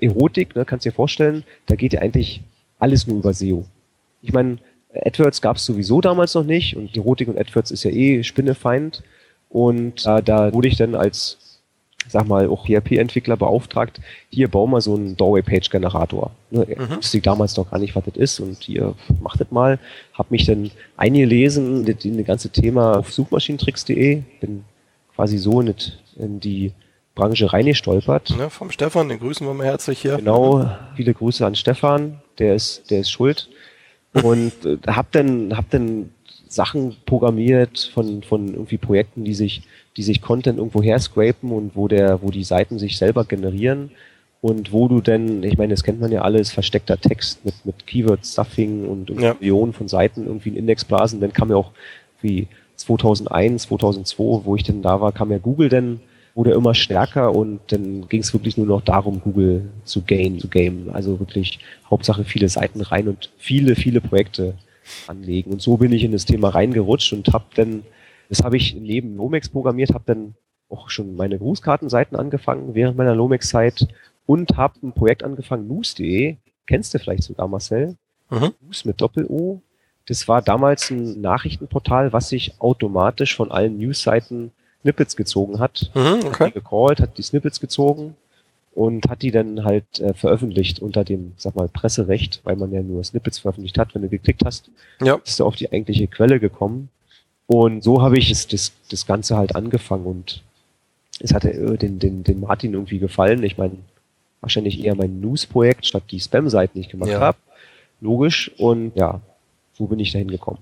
Erotik, ne, kannst dir vorstellen, da geht ja eigentlich alles nur über SEO. Ich meine, AdWords gab es sowieso damals noch nicht und Erotik und AdWords ist ja eh Spinnefeind. Und äh, da wurde ich dann als, sag mal, auch PHP-Entwickler beauftragt, hier bau mal so einen Doorway-Page-Generator. Ne, Mhm. Wusste ich damals noch gar nicht, was das ist und hier, macht das mal. Hab mich dann eingelesen, das, in das ganze Thema auf suchmaschinentricks.de, bin quasi so in, das, in die Branche reingestolpert. Ne, vom Stefan, den grüßen wir mal herzlich hier. Genau, viele Grüße an Stefan, der ist, der ist schuld. Und äh, hab dann, hab dann Sachen programmiert von, von irgendwie Projekten, die sich, die sich Content irgendwo her scrapen und wo der, wo die Seiten sich selber generieren und wo du denn, ich meine, das kennt man ja alles, versteckter Text mit, mit Keyword-Stuffing und, und Ja. Millionen von Seiten irgendwie in Indexblasen, dann kam ja auch wie 2001, 2002, wo ich denn da war, kam ja Google dann, wurde immer stärker und dann ging es wirklich nur noch darum, Google zu gain, zu gamen. Also wirklich Hauptsache viele Seiten rein und viele, viele Projekte anlegen. Und so bin ich in das Thema reingerutscht und habe dann, das habe ich neben Lomex programmiert, habe dann auch schon meine Grußkartenseiten angefangen während meiner Lomex-Zeit und habe ein Projekt angefangen, news.de. Kennst du vielleicht sogar, Marcel? Mhm. News mit Doppel-O. Das war damals ein Nachrichtenportal, was sich automatisch von allen News-Seiten Snippets gezogen hat. Mhm, Hat okay. die gecrawlt, hat die Snippets gezogen und hat die dann halt äh, veröffentlicht unter dem, sag mal, Presserecht, weil man ja nur Snippets veröffentlicht hat. Wenn du geklickt hast, Ja. bist du auf die eigentliche Quelle gekommen. Und so habe ich das, das, das Ganze halt angefangen und es hatte äh, den, den, den Martin irgendwie gefallen. Ich meine, wahrscheinlich eher mein News-Projekt statt die Spam-Seiten, die ich gemacht Ja. habe. Logisch. Und ja, so bin ich dahin gekommen.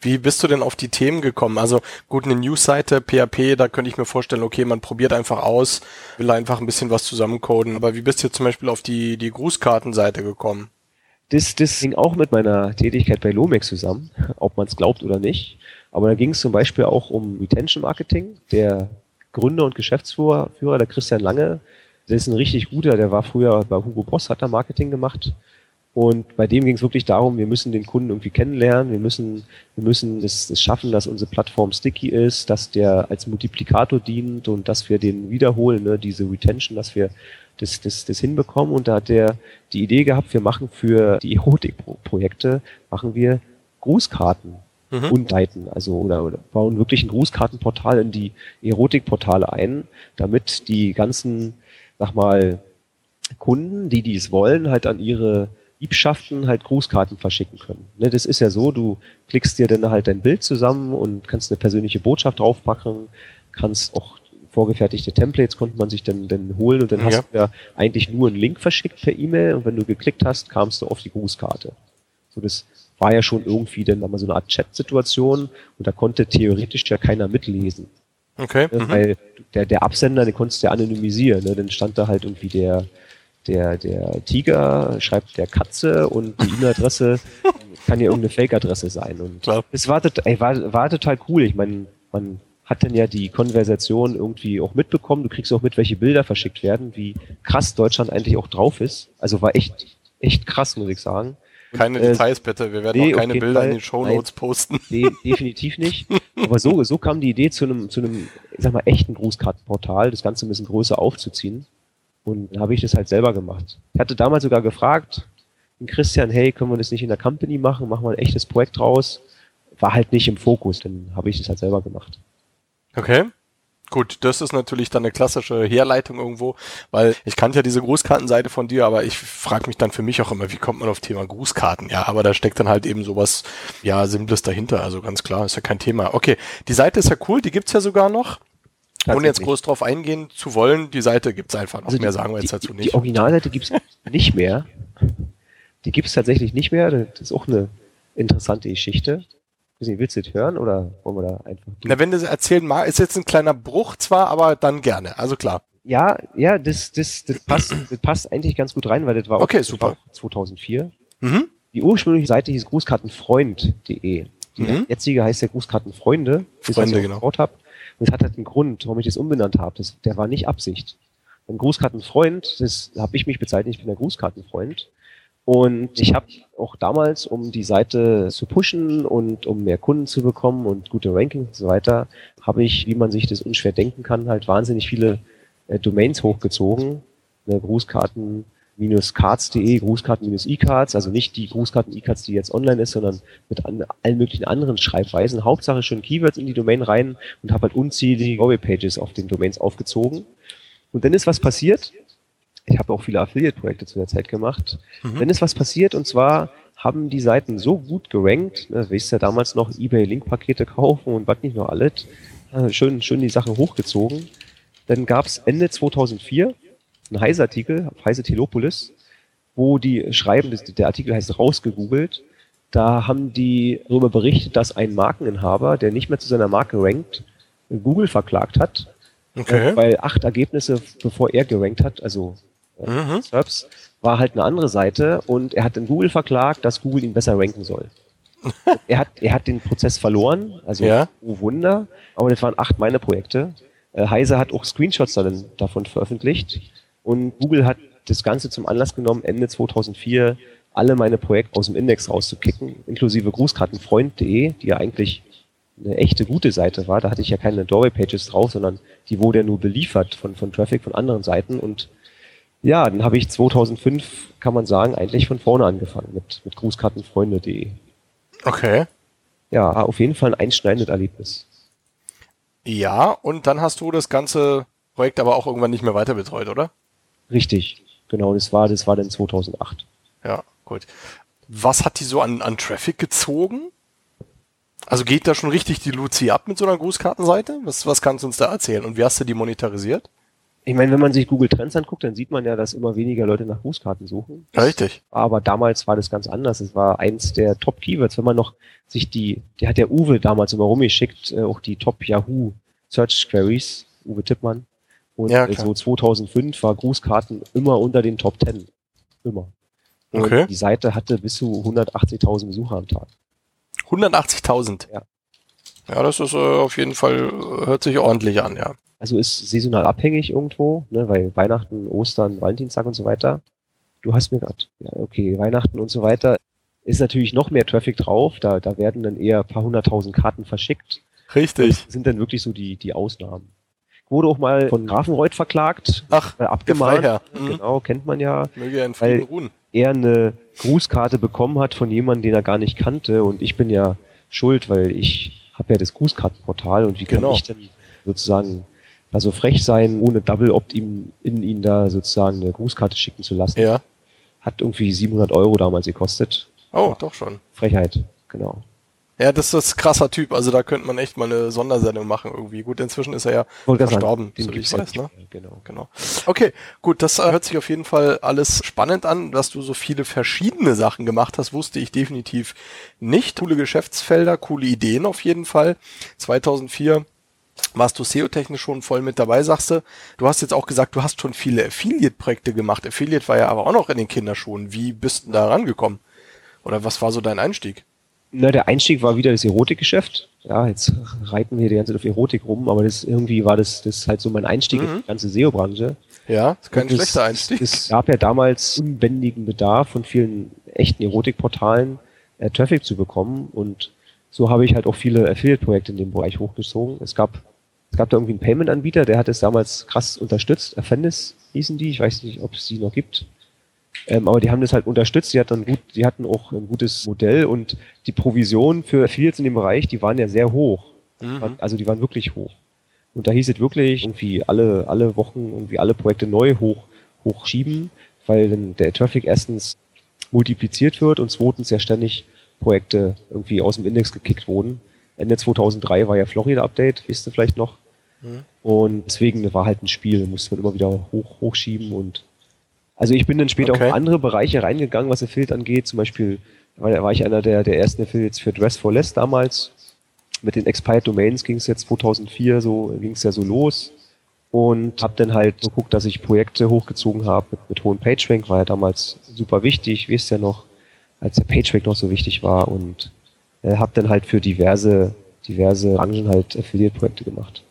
Wie bist du denn auf die Themen gekommen? Also gut, eine News-Seite, PHP, da könnte ich mir vorstellen, okay, man probiert einfach aus, will einfach ein bisschen was zusammencoden. Aber wie bist du zum Beispiel auf die, die Grußkartenseite gekommen? Das, das hing auch mit meiner Tätigkeit bei Lomex zusammen, ob man es glaubt oder nicht. Aber da ging es zum Beispiel auch um Retention Marketing. Der Gründer und Geschäftsführer, Führer, der Christian Lange, der ist ein richtig guter, der war früher bei Hugo Boss, hat da Marketing gemacht. Und bei dem ging es wirklich darum, wir müssen den Kunden irgendwie kennenlernen, wir müssen, wir müssen es, es schaffen, dass unsere Plattform sticky ist, dass der als Multiplikator dient und dass wir den wiederholen, ne, diese Retention, dass wir das, das, das hinbekommen. Und da hat der die Idee gehabt, wir machen für die Erotik-Projekte, machen wir Grußkarten Mhm. und Seiten, also oder, oder bauen wirklich ein Grußkartenportal in die Erotikportale ein, damit die ganzen, sag mal, Kunden, die dies wollen, halt an ihre Liebschaften halt Grußkarten verschicken können. Ne, das ist ja so, du klickst dir dann halt dein Bild zusammen und kannst eine persönliche Botschaft draufpacken, kannst auch vorgefertigte Templates konnte man sich dann, dann holen und dann Ja. hast du ja eigentlich nur einen Link verschickt per E-Mail und wenn du geklickt hast, kamst du auf die Grußkarte. So, das war ja schon irgendwie dann mal so eine Art Chat-Situation und da konnte theoretisch ja keiner mitlesen. Okay. Ne? Mhm. Weil der, der Absender, den konntest du ja anonymisieren. Ne? Dann stand da halt irgendwie der, der, der Tiger, schreibt der Katze und die E-Mail-Adresse (laughs) kann ja irgendeine Fake-Adresse sein. Und Klar. es war, ey, war, war total cool. Ich meine, man hat dann ja die Konversation irgendwie auch mitbekommen. Du kriegst auch mit, welche Bilder verschickt werden, wie krass Deutschland eigentlich auch drauf ist. Also war echt, echt krass, muss ich sagen. Keine äh, Details bitte, wir werden nee, auch keine Bilder in Fall. den Shownotes posten. Nee, definitiv nicht. (laughs) Aber so, so kam die Idee zu einem, zu einem, ich sag mal, echten Grußkartenportal, das Ganze ein bisschen größer aufzuziehen. Und dann habe ich das halt selber gemacht. Ich hatte damals sogar gefragt, den Christian, hey, können wir das nicht in der Company machen? Machen wir ein echtes Projekt draus? War halt nicht im Fokus, dann habe ich das halt selber gemacht. Okay. Gut, das ist natürlich dann eine klassische Herleitung irgendwo, weil ich kannte ja diese Grußkartenseite von dir, aber ich frage mich dann für mich auch immer, wie kommt man auf Thema Grußkarten? Ja, aber da steckt dann halt eben sowas, ja, Simples dahinter, also ganz klar, ist ja kein Thema. Okay, die Seite ist ja cool, die gibt's ja sogar noch. Ohne jetzt groß drauf eingehen zu wollen, die Seite gibt's einfach noch. Also Mehr die, sagen wir jetzt die, dazu nicht. Die Originalseite gibt's (laughs) nicht mehr. Die gibt's tatsächlich nicht mehr. Das ist auch eine interessante Geschichte. Willst du das hören oder wollen wir da einfach durch? Na, wenn du es erzählen magst, ist jetzt ein kleiner Bruch zwar, aber dann gerne, also klar. Ja, ja, das, das, das, passt, das passt eigentlich ganz gut rein, weil das war Okay, das super. war 2004. Mhm. Die ursprüngliche Seite hieß grußkartenfreund.de. Die Mhm. jetzige heißt ja Grußkartenfreunde, bis Freunde, ich das genau. gebaut habe. Und es hat halt einen Grund, warum ich das umbenannt habe. Das, der war nicht Absicht. Ein Grußkartenfreund, das habe ich mich bezeichnet, ich bin der Grußkartenfreund. Und ich habe auch damals, um die Seite zu pushen und um mehr Kunden zu bekommen und gute Rankings und so weiter, habe ich, wie man sich das unschwer denken kann, halt wahnsinnig viele äh, Domains hochgezogen. Ne, Grußkarten-cards.de, Grußkarten-e-cards, also nicht die Grußkarten-e-cards, die jetzt online ist, sondern mit an, allen möglichen anderen Schreibweisen. Hauptsache schön Keywords in die Domain rein und habe halt unzählige Web-Pages auf den Domains aufgezogen. Und dann ist was passiert. Ich habe auch viele Affiliate-Projekte zu der Zeit gemacht. Mhm. Dann ist was passiert und zwar haben die Seiten so gut gerankt, ne, weißt ja damals noch eBay-Link-Pakete kaufen und was nicht noch alles, äh, schön, schön die Sache hochgezogen. Dann gab's Ende 2004 einen Heise-Artikel auf Heise Telopolis, wo die schreiben, der Artikel heißt rausgegoogelt, da haben die darüber berichtet, dass ein Markeninhaber, der nicht mehr zu seiner Marke rankt, Google verklagt hat, Okay. äh, weil acht Ergebnisse, bevor er gerankt hat, also Mhm. Serbs, war halt eine andere Seite und er hat dann Google verklagt, dass Google ihn besser ranken soll. (laughs) er, hat, er hat den Prozess verloren, also Ja. oh Wunder, aber das waren acht meine Projekte. Äh, Heise hat auch Screenshots dann davon veröffentlicht und Google hat das Ganze zum Anlass genommen, Ende 2004 alle meine Projekte aus dem Index rauszukicken, inklusive Grußkartenfreund.de, die ja eigentlich eine echte gute Seite war. Da hatte ich ja keine Doorway-Pages drauf, sondern die wurde ja nur beliefert von, von Traffic von anderen Seiten. Und ja, dann habe ich 2005, kann man sagen, eigentlich von vorne angefangen mit, mit Grußkartenfreunde.de. Okay. Ja, auf jeden Fall ein einschneidendes Erlebnis. Ja, und dann hast du das ganze Projekt aber auch irgendwann nicht mehr weiter betreut, oder? Richtig, genau, das war, das war dann 2008. Ja, gut. Was hat die so an, an Traffic gezogen? Also geht da schon richtig die Luzi ab mit so einer Grußkartenseite? Was, was kannst du uns da erzählen? Und wie hast du die monetarisiert? Ich meine, wenn man sich Google Trends anguckt, dann sieht man ja, dass immer weniger Leute nach Grußkarten suchen. Richtig. Aber damals war das ganz anders. Es war eins der Top-Keywords. Wenn man noch sich die, die hat der Uwe damals immer rumgeschickt, äh, auch die Top-Yahoo Search Queries, Uwe Tippmann. Und Ja, äh, so 2005 war Grußkarten immer unter den Top 10. Immer. Und Okay. die Seite hatte bis zu 180.000 Besucher am Tag. 180.000. Ja. Ja, das ist äh, auf jeden Fall, äh, hört sich ordentlich an, ja. Also ist saisonal abhängig irgendwo, ne, weil Weihnachten, Ostern, Valentinstag und so weiter. Du hast mir gerade, ja, okay, Weihnachten und so weiter, ist natürlich noch mehr Traffic drauf. Da, da werden dann eher ein paar hunderttausend Karten verschickt. Richtig. Das sind dann wirklich so die, die Ausnahmen. Wurde auch mal von Grafenreuth verklagt, Ach, äh, abgemahnt. Mhm. Genau, kennt man ja. Möge er in Frieden Weil- ruhen. Er eine Grußkarte bekommen hat von jemandem, den er gar nicht kannte. Und ich bin ja schuld, weil ich habe ja das Grußkartenportal. Und wie kann Genau. ich denn sozusagen da so frech sein, ohne Double Opt-in in ihn da sozusagen eine Grußkarte schicken zu lassen? Ja. Hat irgendwie 700 Euro damals gekostet. Oh, doch schon. Frechheit, genau. Ja, das ist ein krasser Typ. Also da könnte man echt mal eine Sondersendung machen irgendwie. Gut, inzwischen ist er ja Wollte gerade verstorben, so wie ich weiß, ne? Genau. Genau. Okay, gut, das äh, hört sich auf jeden Fall alles spannend an. Dass du so viele verschiedene Sachen gemacht hast, wusste ich definitiv nicht. Coole Geschäftsfelder, coole Ideen auf jeden Fall. 2004 warst du SEO-technisch schon voll mit dabei, sagst du. Du hast jetzt auch gesagt, du hast schon viele Affiliate-Projekte gemacht. Affiliate war ja aber auch noch in den Kinderschuhen. Wie bist du da rangekommen? Oder was war so dein Einstieg? Na, der Einstieg war wieder das Erotikgeschäft. Ja, jetzt reiten wir die ganze Zeit auf Erotik rum, aber das irgendwie war das, das halt so mein Einstieg in Mhm. die ganze SEO-Branche. Ja, ist kein Und es- schlechter Einstieg. Es gab ja damals unbändigen Bedarf von vielen echten Erotikportalen äh, Traffic zu bekommen und so habe ich halt auch viele Affiliate-Projekte in dem Bereich hochgezogen. Es gab Es gab da irgendwie einen Payment-Anbieter, der hat es damals krass unterstützt. Affendis hießen die, ich weiß nicht, ob es die noch gibt. Ähm, aber die haben das halt unterstützt, die hatten, gut, die hatten auch ein gutes Modell und die Provisionen für Affiliates in dem Bereich, die waren ja sehr hoch. Mhm. Also die waren wirklich hoch. Und da hieß es wirklich irgendwie alle, alle Wochen irgendwie alle Projekte neu hoch, hochschieben, weil dann der Traffic erstens multipliziert wird und zweitens ja ständig Projekte irgendwie aus dem Index gekickt wurden. Ende 2003 war ja Florida Update, wisst ihr vielleicht noch. Mhm. Und deswegen war halt ein Spiel, musste man immer wieder hoch, hochschieben und also ich bin dann später Okay. auch in andere Bereiche reingegangen, was Affiliate angeht. Zum Beispiel war, war ich einer der, der ersten Affiliates für Dress for Less damals. Mit den Expired Domains ging es jetzt 2004 so, ging es ja so los. Und habe dann halt geguckt, dass ich Projekte hochgezogen habe mit, mit hohem PageRank, war ja damals super wichtig, wisst ja noch, als der PageRank noch so wichtig war und äh, habe dann halt für diverse, diverse Branchen halt Affiliate-Projekte gemacht.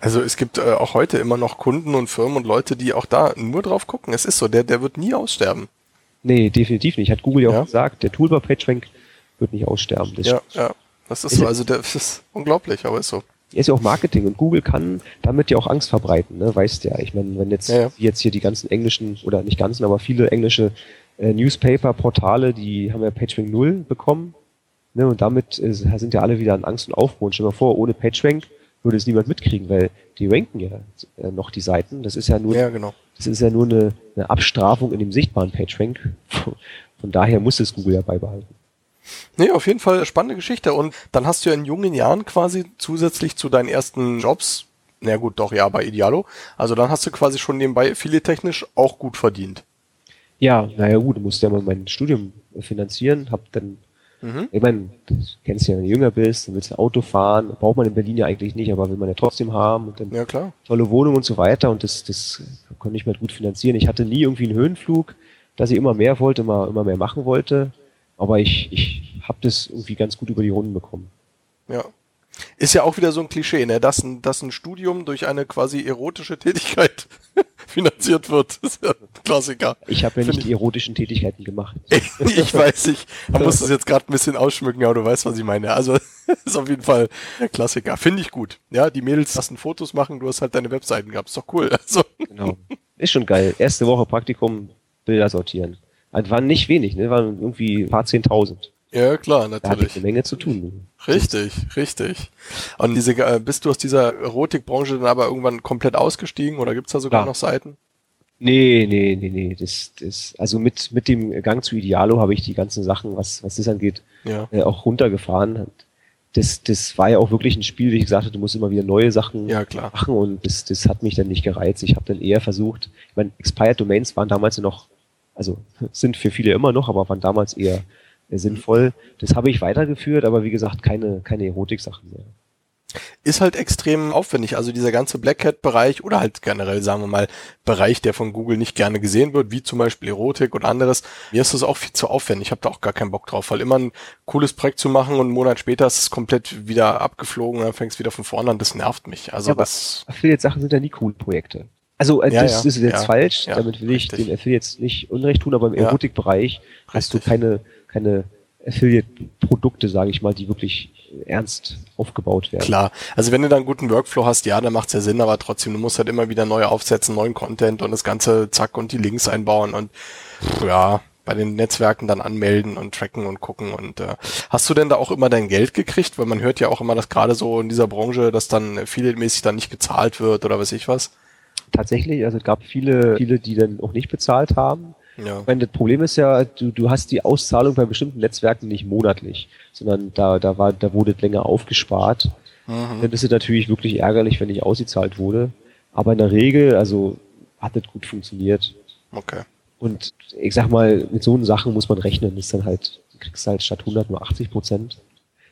Also es gibt äh, auch heute immer noch Kunden und Firmen und Leute, die auch da nur drauf gucken. Es ist so, der, der wird nie aussterben. Nee, definitiv nicht. Hat Google ja auch Ja. gesagt, der Toolbar PageRank wird nicht aussterben. Das Ja, ja. Das ist Ist so, also der, das ist unglaublich, aber ist so. ist ja auch Marketing und Google kann damit ja auch Angst verbreiten, ne? weißt ja. Ich meine, wenn jetzt, Ja, ja. jetzt hier die ganzen englischen, oder nicht ganzen, aber viele englische äh, Newspaper-Portale, die haben ja PageRank 0 bekommen. Ne? Und damit äh, sind ja alle wieder an Angst und Aufruhr. Und stell dir mal vor, ohne PageRank würde es niemand mitkriegen, weil die ranken ja äh, noch die Seiten. Das ist ja nur, Ja, genau. das ist ja nur eine, eine Abstrafung in dem sichtbaren PageRank. Von daher muss es Google ja beibehalten. Nee, auf jeden Fall spannende Geschichte. Und dann hast du ja in jungen Jahren quasi zusätzlich zu deinen ersten Jobs, na gut, doch, ja, bei Idealo. Also dann hast du quasi schon nebenbei affiliate-technisch auch gut verdient. Ja, naja gut, du musst ja mal mein Studium finanzieren, hab dann, Mhm. ich meine, kennst ja, wenn du jünger bist, dann willst du Auto fahren, braucht man in Berlin ja eigentlich nicht, aber will man ja trotzdem haben und dann Ja, klar. tolle Wohnung und so weiter und das, das konnte ich mir gut finanzieren. Ich hatte nie irgendwie einen Höhenflug, dass ich immer mehr wollte, immer, immer mehr machen wollte, aber ich, ich habe das irgendwie ganz gut über die Runden bekommen. Ja. Ist ja auch wieder so ein Klischee, ne? dass, ein, dass ein Studium durch eine quasi erotische Tätigkeit (laughs) finanziert wird. Das ist ja ein Klassiker. Ich habe ja Find nicht die erotischen Tätigkeiten gemacht. (laughs) ich weiß nicht. Man muss das jetzt gerade ein bisschen ausschmücken, aber du weißt, was ich meine. Also (laughs) ist auf jeden Fall ein Klassiker. Finde ich gut. Ja, die Mädels lassen Fotos machen, du hast halt deine Webseiten gehabt. Ist doch cool. (laughs) Also, Genau. Ist schon geil. Erste Woche Praktikum, Bilder sortieren. Das waren nicht wenig, ne? Waren irgendwie ein paar Zehntausend. Ja, klar, Da hatte ich natürlich. eine Menge zu tun. Richtig, richtig. Und diese, äh, bist du aus dieser Erotikbranche dann aber irgendwann komplett ausgestiegen oder gibt's da sogar Ja. noch Seiten? Nee, nee, nee, nee. Das, das, also mit, mit dem Gang zu Idealo habe ich die ganzen Sachen, was, was das angeht, Ja. äh, auch runtergefahren. Das, das war ja auch wirklich ein Spiel, wie ich gesagt habe, du musst immer wieder neue Sachen Ja, klar. machen und das, das hat mich dann nicht gereizt. Ich habe dann eher versucht, ich meine, Expired Domains waren damals noch, also (laughs) sind für viele immer noch, aber waren damals eher sinnvoll. Das habe ich weitergeführt, aber wie gesagt, keine, keine Erotik-Sachen mehr. ist halt extrem aufwendig. Also dieser ganze Black Hat-Bereich oder halt generell, sagen wir mal, Bereich, der von Google nicht gerne gesehen wird, wie zum Beispiel Erotik oder anderes. Mir ist das auch viel zu aufwendig. Ich habe da auch gar keinen Bock drauf, weil immer ein cooles Projekt zu machen und einen Monat später ist es komplett wieder abgeflogen und dann fängst du wieder von vorne an. Das nervt mich. Also Ja, das, Affiliate-Sachen sind ja nie coole Projekte. Also äh, Ja, das, ja, ist jetzt falsch, damit will ich richtig. den Affiliates nicht Unrecht tun, aber im. Erotikbereich hast du keine, keine Affiliate-Produkte, sage ich mal, die wirklich ernst aufgebaut werden. Klar. Also wenn du da einen guten Workflow hast, ja, dann macht's ja Sinn, aber trotzdem, du musst halt immer wieder neu aufsetzen, neuen Content und das Ganze zack und die Links einbauen und ja, bei den Netzwerken dann anmelden und tracken und gucken und äh, hast du denn da auch immer dein Geld gekriegt? Weil man hört ja auch immer, dass gerade so in dieser Branche, dass dann affiliate-mäßig dann nicht gezahlt wird oder weiß ich was. Tatsächlich, also es gab viele, viele, die dann auch nicht bezahlt haben. Ja. Ich meine, das Problem ist ja, du, du hast die Auszahlung bei bestimmten Netzwerken nicht monatlich, sondern da, da war, da wurde länger aufgespart. Mhm. Dann ist es natürlich wirklich ärgerlich, wenn nicht ausgezahlt wurde. Aber in der Regel, also hat das gut funktioniert. Okay. Und ich sag mal, mit so Sachen muss man rechnen. Das ist dann halt, du kriegst halt statt 100 nur 80 Prozent.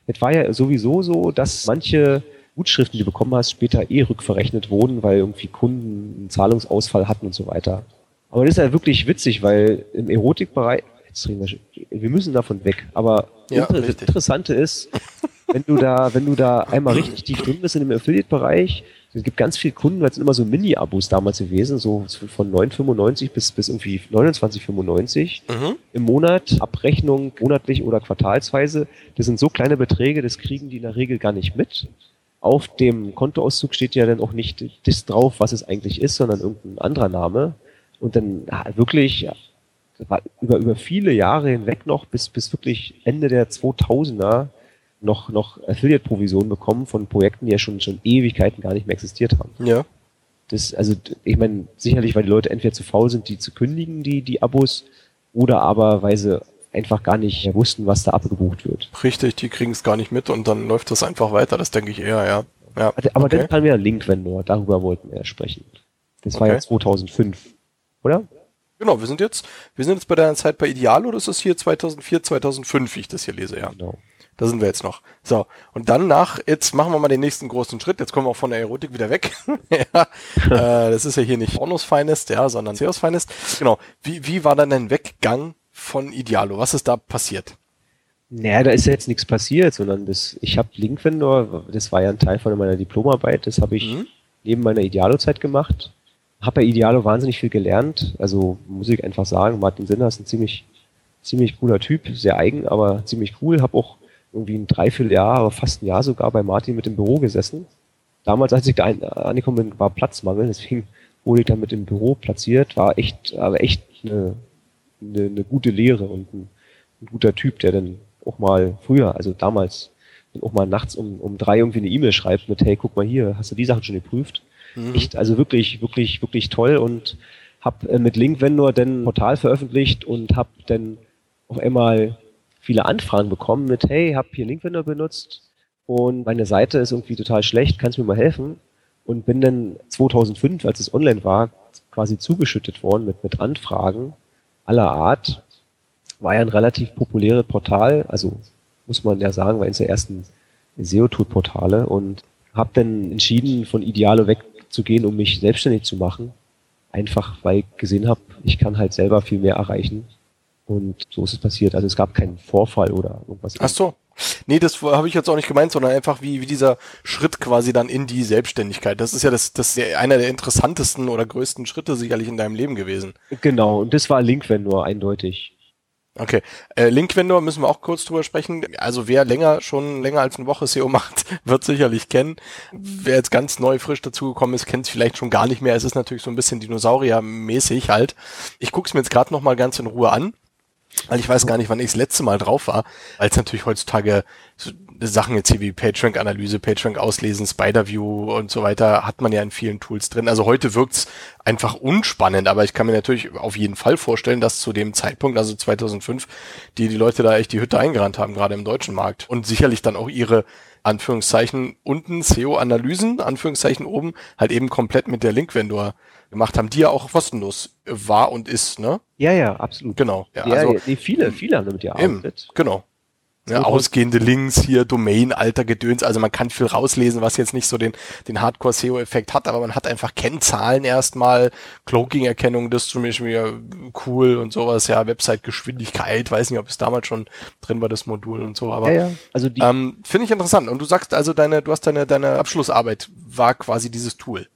Es war ja sowieso so, dass manche Gutschriften, die du bekommen hast, später eh rückverrechnet wurden, weil irgendwie Kunden einen Zahlungsausfall hatten und so weiter. Aber das ist ja wirklich witzig, weil im Erotikbereich, jetzt reden wir, müssen davon weg. Aber Ja, richtig. Interessante ist, wenn du da, wenn du da einmal richtig tief drin bist in dem Affiliate-Bereich, es gibt ganz viele Kunden, weil es sind immer so Mini-Abos damals gewesen, so von 9,95 bis, bis irgendwie 29,95 Mhm. im Monat, Abrechnung monatlich oder quartalsweise. Das sind so kleine Beträge, das kriegen die in der Regel gar nicht mit. auf dem Kontoauszug steht ja dann auch nicht das drauf, was es eigentlich ist, sondern irgendein anderer Name. Und dann wirklich war über, über viele Jahre hinweg noch, bis, bis wirklich Ende der 2000er noch, noch Affiliate-Provisionen bekommen von Projekten, die ja schon, schon Ewigkeiten gar nicht mehr existiert haben. Ja. Das, also, ich meine, sicherlich, weil die Leute entweder zu faul sind, die zu kündigen, die, die Abos, oder aber, weil sie einfach gar nicht wussten, was da abgebucht wird. Richtig, die kriegen es gar nicht mit und dann läuft das einfach weiter, das denke ich eher, ja. ja. Also, Aber okay. dann kam ja Link-Vendor, darüber wollten wir ja sprechen. Das war Okay. ja 2005, oder? Genau, wir sind jetzt, wir sind jetzt bei deiner Zeit bei Ideal oder ist das hier 2004, 2005, wie ich das hier lese, ja. Genau. Da sind wir jetzt noch. So, und dann nach, jetzt machen wir mal den nächsten großen Schritt. Jetzt kommen wir auch von der Erotik wieder weg. (laughs) ja, (laughs) äh, das ist ja hier nicht Pornos Finest, ja, sondern Seos Finest. Genau. Wie, wie war dann dein Weggang von Idealo? Was ist da passiert? Naja, da ist ja jetzt nichts passiert, sondern das, ich habe Link-Vendor, das war ja ein Teil von meiner Diplomarbeit, das habe ich Mhm. neben meiner Idealo-Zeit gemacht. Habe bei Idealo wahnsinnig viel gelernt, also muss ich einfach sagen, Martin Sinner ist ein ziemlich, ziemlich cooler Typ, sehr eigen, aber ziemlich cool. Habe auch irgendwie ein Dreivierteljahr, aber fast ein Jahr sogar bei Martin mit im Büro gesessen. Damals, als ich da angekommen bin, war Platzmangel, deswegen wurde ich dann mit im Büro platziert, war echt, aber echt eine, eine, eine gute Lehre und ein, ein guter Typ, der dann auch mal früher, also damals, auch mal nachts um, um drei irgendwie eine E-Mail schreibt mit, hey, guck mal hier, hast du die Sachen schon geprüft? Mhm. Echt, also wirklich, wirklich, wirklich toll und habe äh, mit Link-Vendor dann ein Portal veröffentlicht und habe dann auf einmal viele Anfragen bekommen mit, hey, hab hier Link-Vendor benutzt und meine Seite ist irgendwie total schlecht, kannst du mir mal helfen? Und bin dann 2005, als es online war, quasi zugeschüttet worden mit, mit Anfragen aller Art. War ja ein relativ populäres Portal, also muss man ja sagen, war eines der ersten SEO-Tool-Portale und habe dann entschieden, von Idealo wegzugehen, um mich selbstständig zu machen. Einfach, weil ich gesehen habe, ich kann halt selber viel mehr erreichen. Und so ist es passiert. Also es gab keinen Vorfall oder irgendwas. Ach so. Nee, das habe ich jetzt auch nicht gemeint, sondern einfach wie, wie dieser Schritt quasi dann in die Selbstständigkeit. Das ist ja das, das ist ja einer der interessantesten oder größten Schritte sicherlich in deinem Leben gewesen. Genau, und das war Link-Vendor eindeutig. Okay. Äh, Link-Vendor müssen wir auch kurz drüber sprechen. Also wer länger, schon länger als eine Woche SEO macht, (laughs) wird sicherlich kennen. Wer jetzt ganz neu frisch dazugekommen ist, kennt es vielleicht schon gar nicht mehr. Es ist natürlich so ein bisschen Dinosaurier-mäßig halt. Ich gucke es mir jetzt gerade noch mal ganz in Ruhe an. Weil ich weiß gar nicht, wann ich das letzte Mal drauf war, weil es natürlich heutzutage so Sachen jetzt hier wie PageRank-Analyse, PageRank auslesen, Spider-View und so weiter hat man ja in vielen Tools drin. Also heute wirkt's einfach unspannend, aber ich kann mir natürlich auf jeden Fall vorstellen, dass zu dem Zeitpunkt, also 2005, die die Leute da echt die Hütte eingerannt haben, gerade im deutschen Markt und sicherlich dann auch ihre Anführungszeichen unten SEO-Analysen, Anführungszeichen oben, halt eben komplett mit der Link-Vendor gemacht haben, die ja auch kostenlos war und ist, ne? Ja, ja, absolut. Genau. Ja, Ja, also ja, nee, viele, viele haben damit Eben, gearbeitet. genau. 2000 ausgehende Links hier, Domain, alter Gedöns, also man kann viel rauslesen, was jetzt nicht so den, den Hardcore-SEO-Effekt hat, aber man hat einfach Kennzahlen erstmal, Cloaking-Erkennung, das ist zum Beispiel cool und sowas, ja, Website-Geschwindigkeit, weiß nicht, ob es damals schon drin war, das Modul und so, aber ja, ja. Also ähm, finde ich interessant. Und du sagst also, deine, du hast deine, deine Abschlussarbeit war quasi dieses Tool.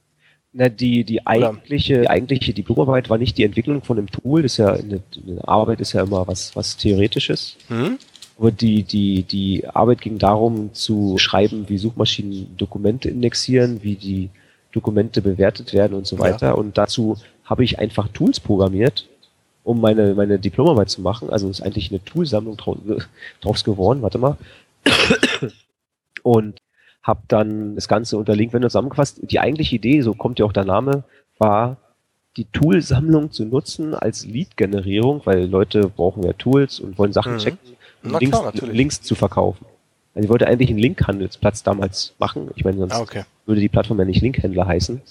na, die, die eigentliche, die eigentliche Diplomarbeit war nicht die Entwicklung von einem Tool, das ist ja, eine, eine Arbeit ist ja immer was, was Theoretisches. Hm? Aber die, die, die Arbeit ging darum, zu schreiben, wie Suchmaschinen Dokumente indexieren, wie die Dokumente bewertet werden und so Ja. weiter. Und dazu habe ich einfach Tools programmiert, um meine, meine Diplomarbeit zu machen. Also ist eigentlich eine Toolsammlung drau draus geworden. Warte mal. Und habe dann das Ganze unter Link-Vendor zusammengefasst. Die eigentliche Idee, so kommt ja auch der Name, war, die Toolsammlung zu nutzen als Lead-Generierung, weil Leute brauchen ja Tools und wollen Sachen Mhm. checken, Na Links, klar. Links zu verkaufen. Also ich wollte eigentlich einen Linkhandelsplatz damals machen. Ich meine, sonst Ah, okay. würde die Plattform ja nicht Linkhändler heißen.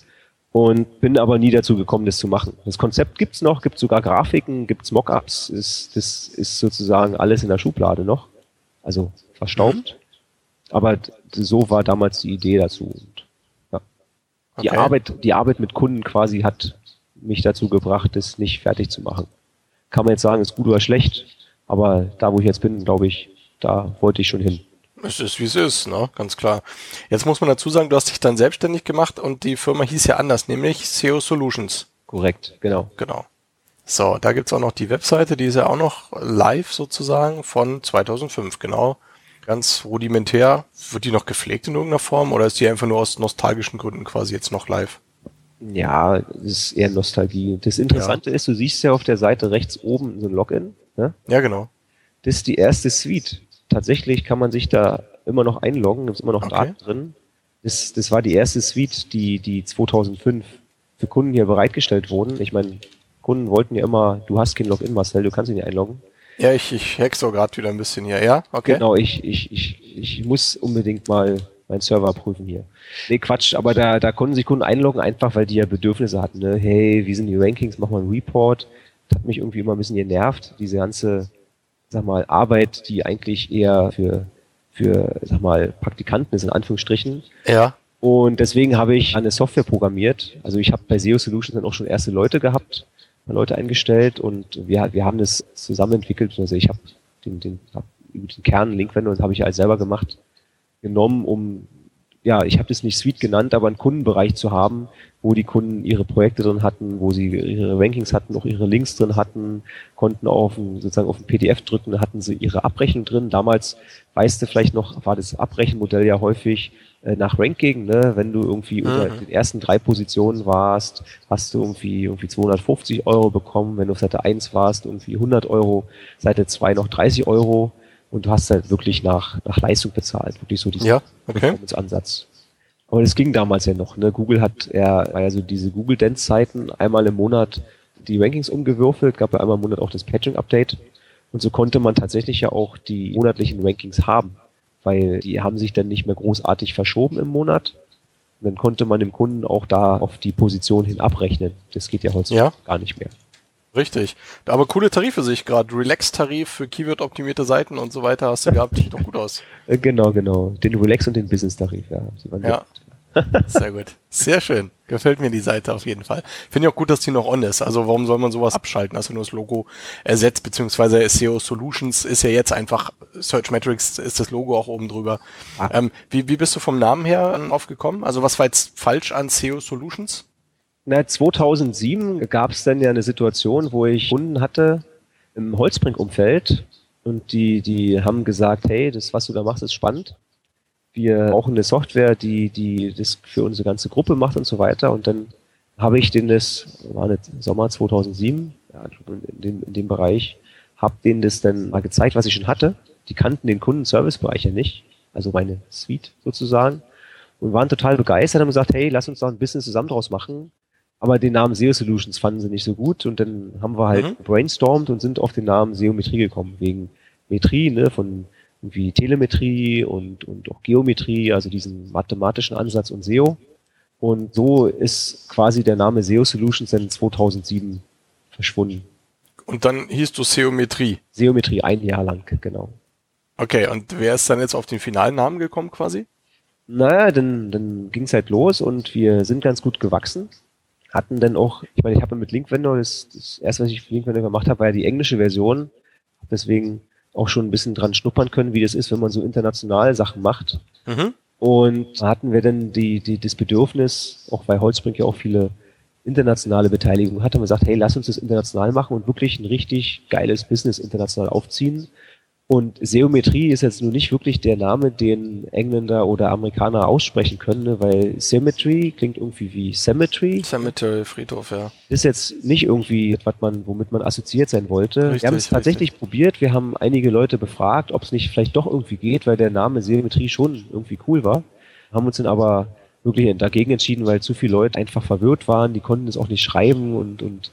Und bin aber nie dazu gekommen, das zu machen. Das Konzept gibt's noch, gibt sogar Grafiken, gibt's Mockups, ist, das ist sozusagen alles in der Schublade noch. Also verstaubt. Aber d- so war damals die Idee dazu. Und die Okay. Arbeit, die Arbeit mit Kunden quasi hat mich dazu gebracht, das nicht fertig zu machen. Kann man jetzt sagen, ist gut oder schlecht, aber da, wo ich jetzt bin, glaube ich, da wollte ich schon hin. Es ist, wie es ist, ne? Ganz klar. Jetzt muss man dazu sagen, du hast dich dann selbstständig gemacht und die Firma hieß ja anders, nämlich SEO Solutions. Korrekt, genau. Genau. So, da gibt's auch noch die Webseite, die ist ja auch noch live sozusagen von 2005, genau. ganz rudimentär. Wird die noch gepflegt in irgendeiner Form oder ist die einfach nur aus nostalgischen Gründen quasi jetzt noch live? Ja, das ist eher Nostalgie. Das Interessante ist, du siehst ja auf der Seite rechts oben so ein Login. Ne? Ja, genau. Das ist die erste Suite. Tatsächlich kann man sich da immer noch einloggen, ist immer noch Okay. Daten drin. Das, das war die erste Suite, die, die 2005 für Kunden hier bereitgestellt wurden. Ich meine, Kunden wollten ja immer, du hast kein Login, Marcel, du kannst dich nicht einloggen. Ja, ich, ich hack so gerade wieder ein bisschen hier. Ja, okay. Genau, ich, ich, ich, ich muss unbedingt mal meinen Server prüfen hier. Nee, Quatsch, aber da, da konnten sich Kunden einloggen, einfach weil die ja Bedürfnisse hatten. Ne? Hey, wie sind die Rankings? Mach mal einen Report. Hat mich irgendwie immer ein bisschen genervt, diese ganze, sag mal, Arbeit, die eigentlich eher für, für, sag mal, Praktikanten ist, in Anführungsstrichen. Ja. Und deswegen habe ich eine Software programmiert. Also ich habe bei SEO Solutions dann auch schon erste Leute gehabt, Leute eingestellt und wir, wir haben das zusammen entwickelt. Also ich habe den, den, hab den Kern Linkwender, das habe ich alles selber gemacht, genommen, um, ja, ich habe das nicht Suite genannt, aber einen Kundenbereich zu haben, wo die Kunden ihre Projekte drin hatten, wo sie ihre Rankings hatten, auch ihre Links drin hatten, konnten auf ein, sozusagen auf ein PDF drücken, hatten sie ihre Abrechnung drin. Damals, weißt du vielleicht noch, war das Abrechenmodell ja häufig äh, nach Ranking, ne? wenn du irgendwie unter Mhm. den ersten drei Positionen warst, hast du irgendwie, irgendwie 250 Euro bekommen, wenn du auf Seite 1 warst, irgendwie 100 Euro, Seite 2 noch 30 Euro und du hast halt wirklich nach, nach Leistung bezahlt, wirklich so diesen Ja, okay. Performance-Ansatz. Aber das ging damals ja noch. Ne? Google hat ja, war ja so diese Google Dance-Zeiten einmal im Monat die Rankings umgewürfelt, gab ja einmal im Monat auch das Patching-Update. Und so konnte man tatsächlich ja auch die monatlichen Rankings haben, weil die haben sich dann nicht mehr großartig verschoben im Monat. Und dann konnte man dem Kunden auch da auf die Position hin abrechnen. Das geht ja heutzutage Ja. gar nicht mehr. Richtig. Aber coole Tarife sehe ich gerade. Relax-Tarif für Keyword-optimierte Seiten und so weiter hast du gehabt. Sieht doch gut aus. (laughs) Äh, Genau, genau. Den Relax und den Business-Tarif, ja. Ja. (laughs) Sehr gut. Sehr schön. Gefällt mir die Seite auf jeden Fall. Finde ich auch gut, dass die noch on ist. Also warum soll man sowas abschalten? Hast du nur das Logo ersetzt, beziehungsweise SEO Solutions ist ja jetzt einfach, Search Metrics ist das Logo auch oben drüber. Ah. Ähm, wie, wie bist du vom Namen her aufgekommen? Also was war jetzt falsch an SEO Solutions? Na, 2007 gab es dann ja eine Situation, wo ich Kunden hatte im Holzbrink-Umfeld und die, die haben gesagt, hey, das, was du da machst, ist spannend. Wir brauchen eine Software, die, die das für unsere ganze Gruppe macht und so weiter. Und dann habe ich denen das, war nicht Sommer 2007, ja, in, dem, in dem Bereich, habe denen das dann mal gezeigt, was ich schon hatte. Die kannten den Kundenservice-Bereich ja nicht, also meine Suite sozusagen, und waren total begeistert, haben gesagt, hey, lass uns doch ein Business zusammen draus machen. Aber den Namen SEO Solutions fanden sie nicht so gut und dann haben wir halt Mhm. brainstormt und sind auf den Namen Seometrie gekommen, wegen Metrie, ne, von irgendwie Telemetrie und, und auch Geometrie, also diesen mathematischen Ansatz und SEO. Und so ist quasi der Name SEO Solutions dann 2007 verschwunden. Und dann hieß du Seometrie. Seometrie ein Jahr lang, genau. Okay, und wer ist dann jetzt auf den finalen Namen gekommen quasi? Naja, dann, dann ging es halt los und wir sind ganz gut gewachsen. Hatten dann auch, ich meine, ich habe mit Linkwender, das, das erste, was ich für Linkwender gemacht habe, war ja die englische Version. Deswegen auch schon ein bisschen dran schnuppern können, wie das ist, wenn man so international Sachen macht. Mhm. Und da hatten wir dann die, die, das Bedürfnis, auch weil Holzbrink ja auch viele internationale Beteiligung hat, haben wir gesagt, hey, lass uns das international machen und wirklich ein richtig geiles Business international aufziehen. Und Seometrie ist jetzt nur nicht wirklich der Name, den Engländer oder Amerikaner aussprechen können, ne? weil Symmetry klingt irgendwie wie Cemetery. Cemetery, Friedhof, ja. Ist jetzt nicht irgendwie, was man, womit man assoziiert sein wollte. Richtig, wir haben es tatsächlich probiert. Wir haben einige Leute befragt, ob es nicht vielleicht doch irgendwie geht, weil der Name Symmetrie schon irgendwie cool war. Haben uns dann aber wirklich dagegen entschieden, weil zu viele Leute einfach verwirrt waren. Die konnten es auch nicht schreiben und, und,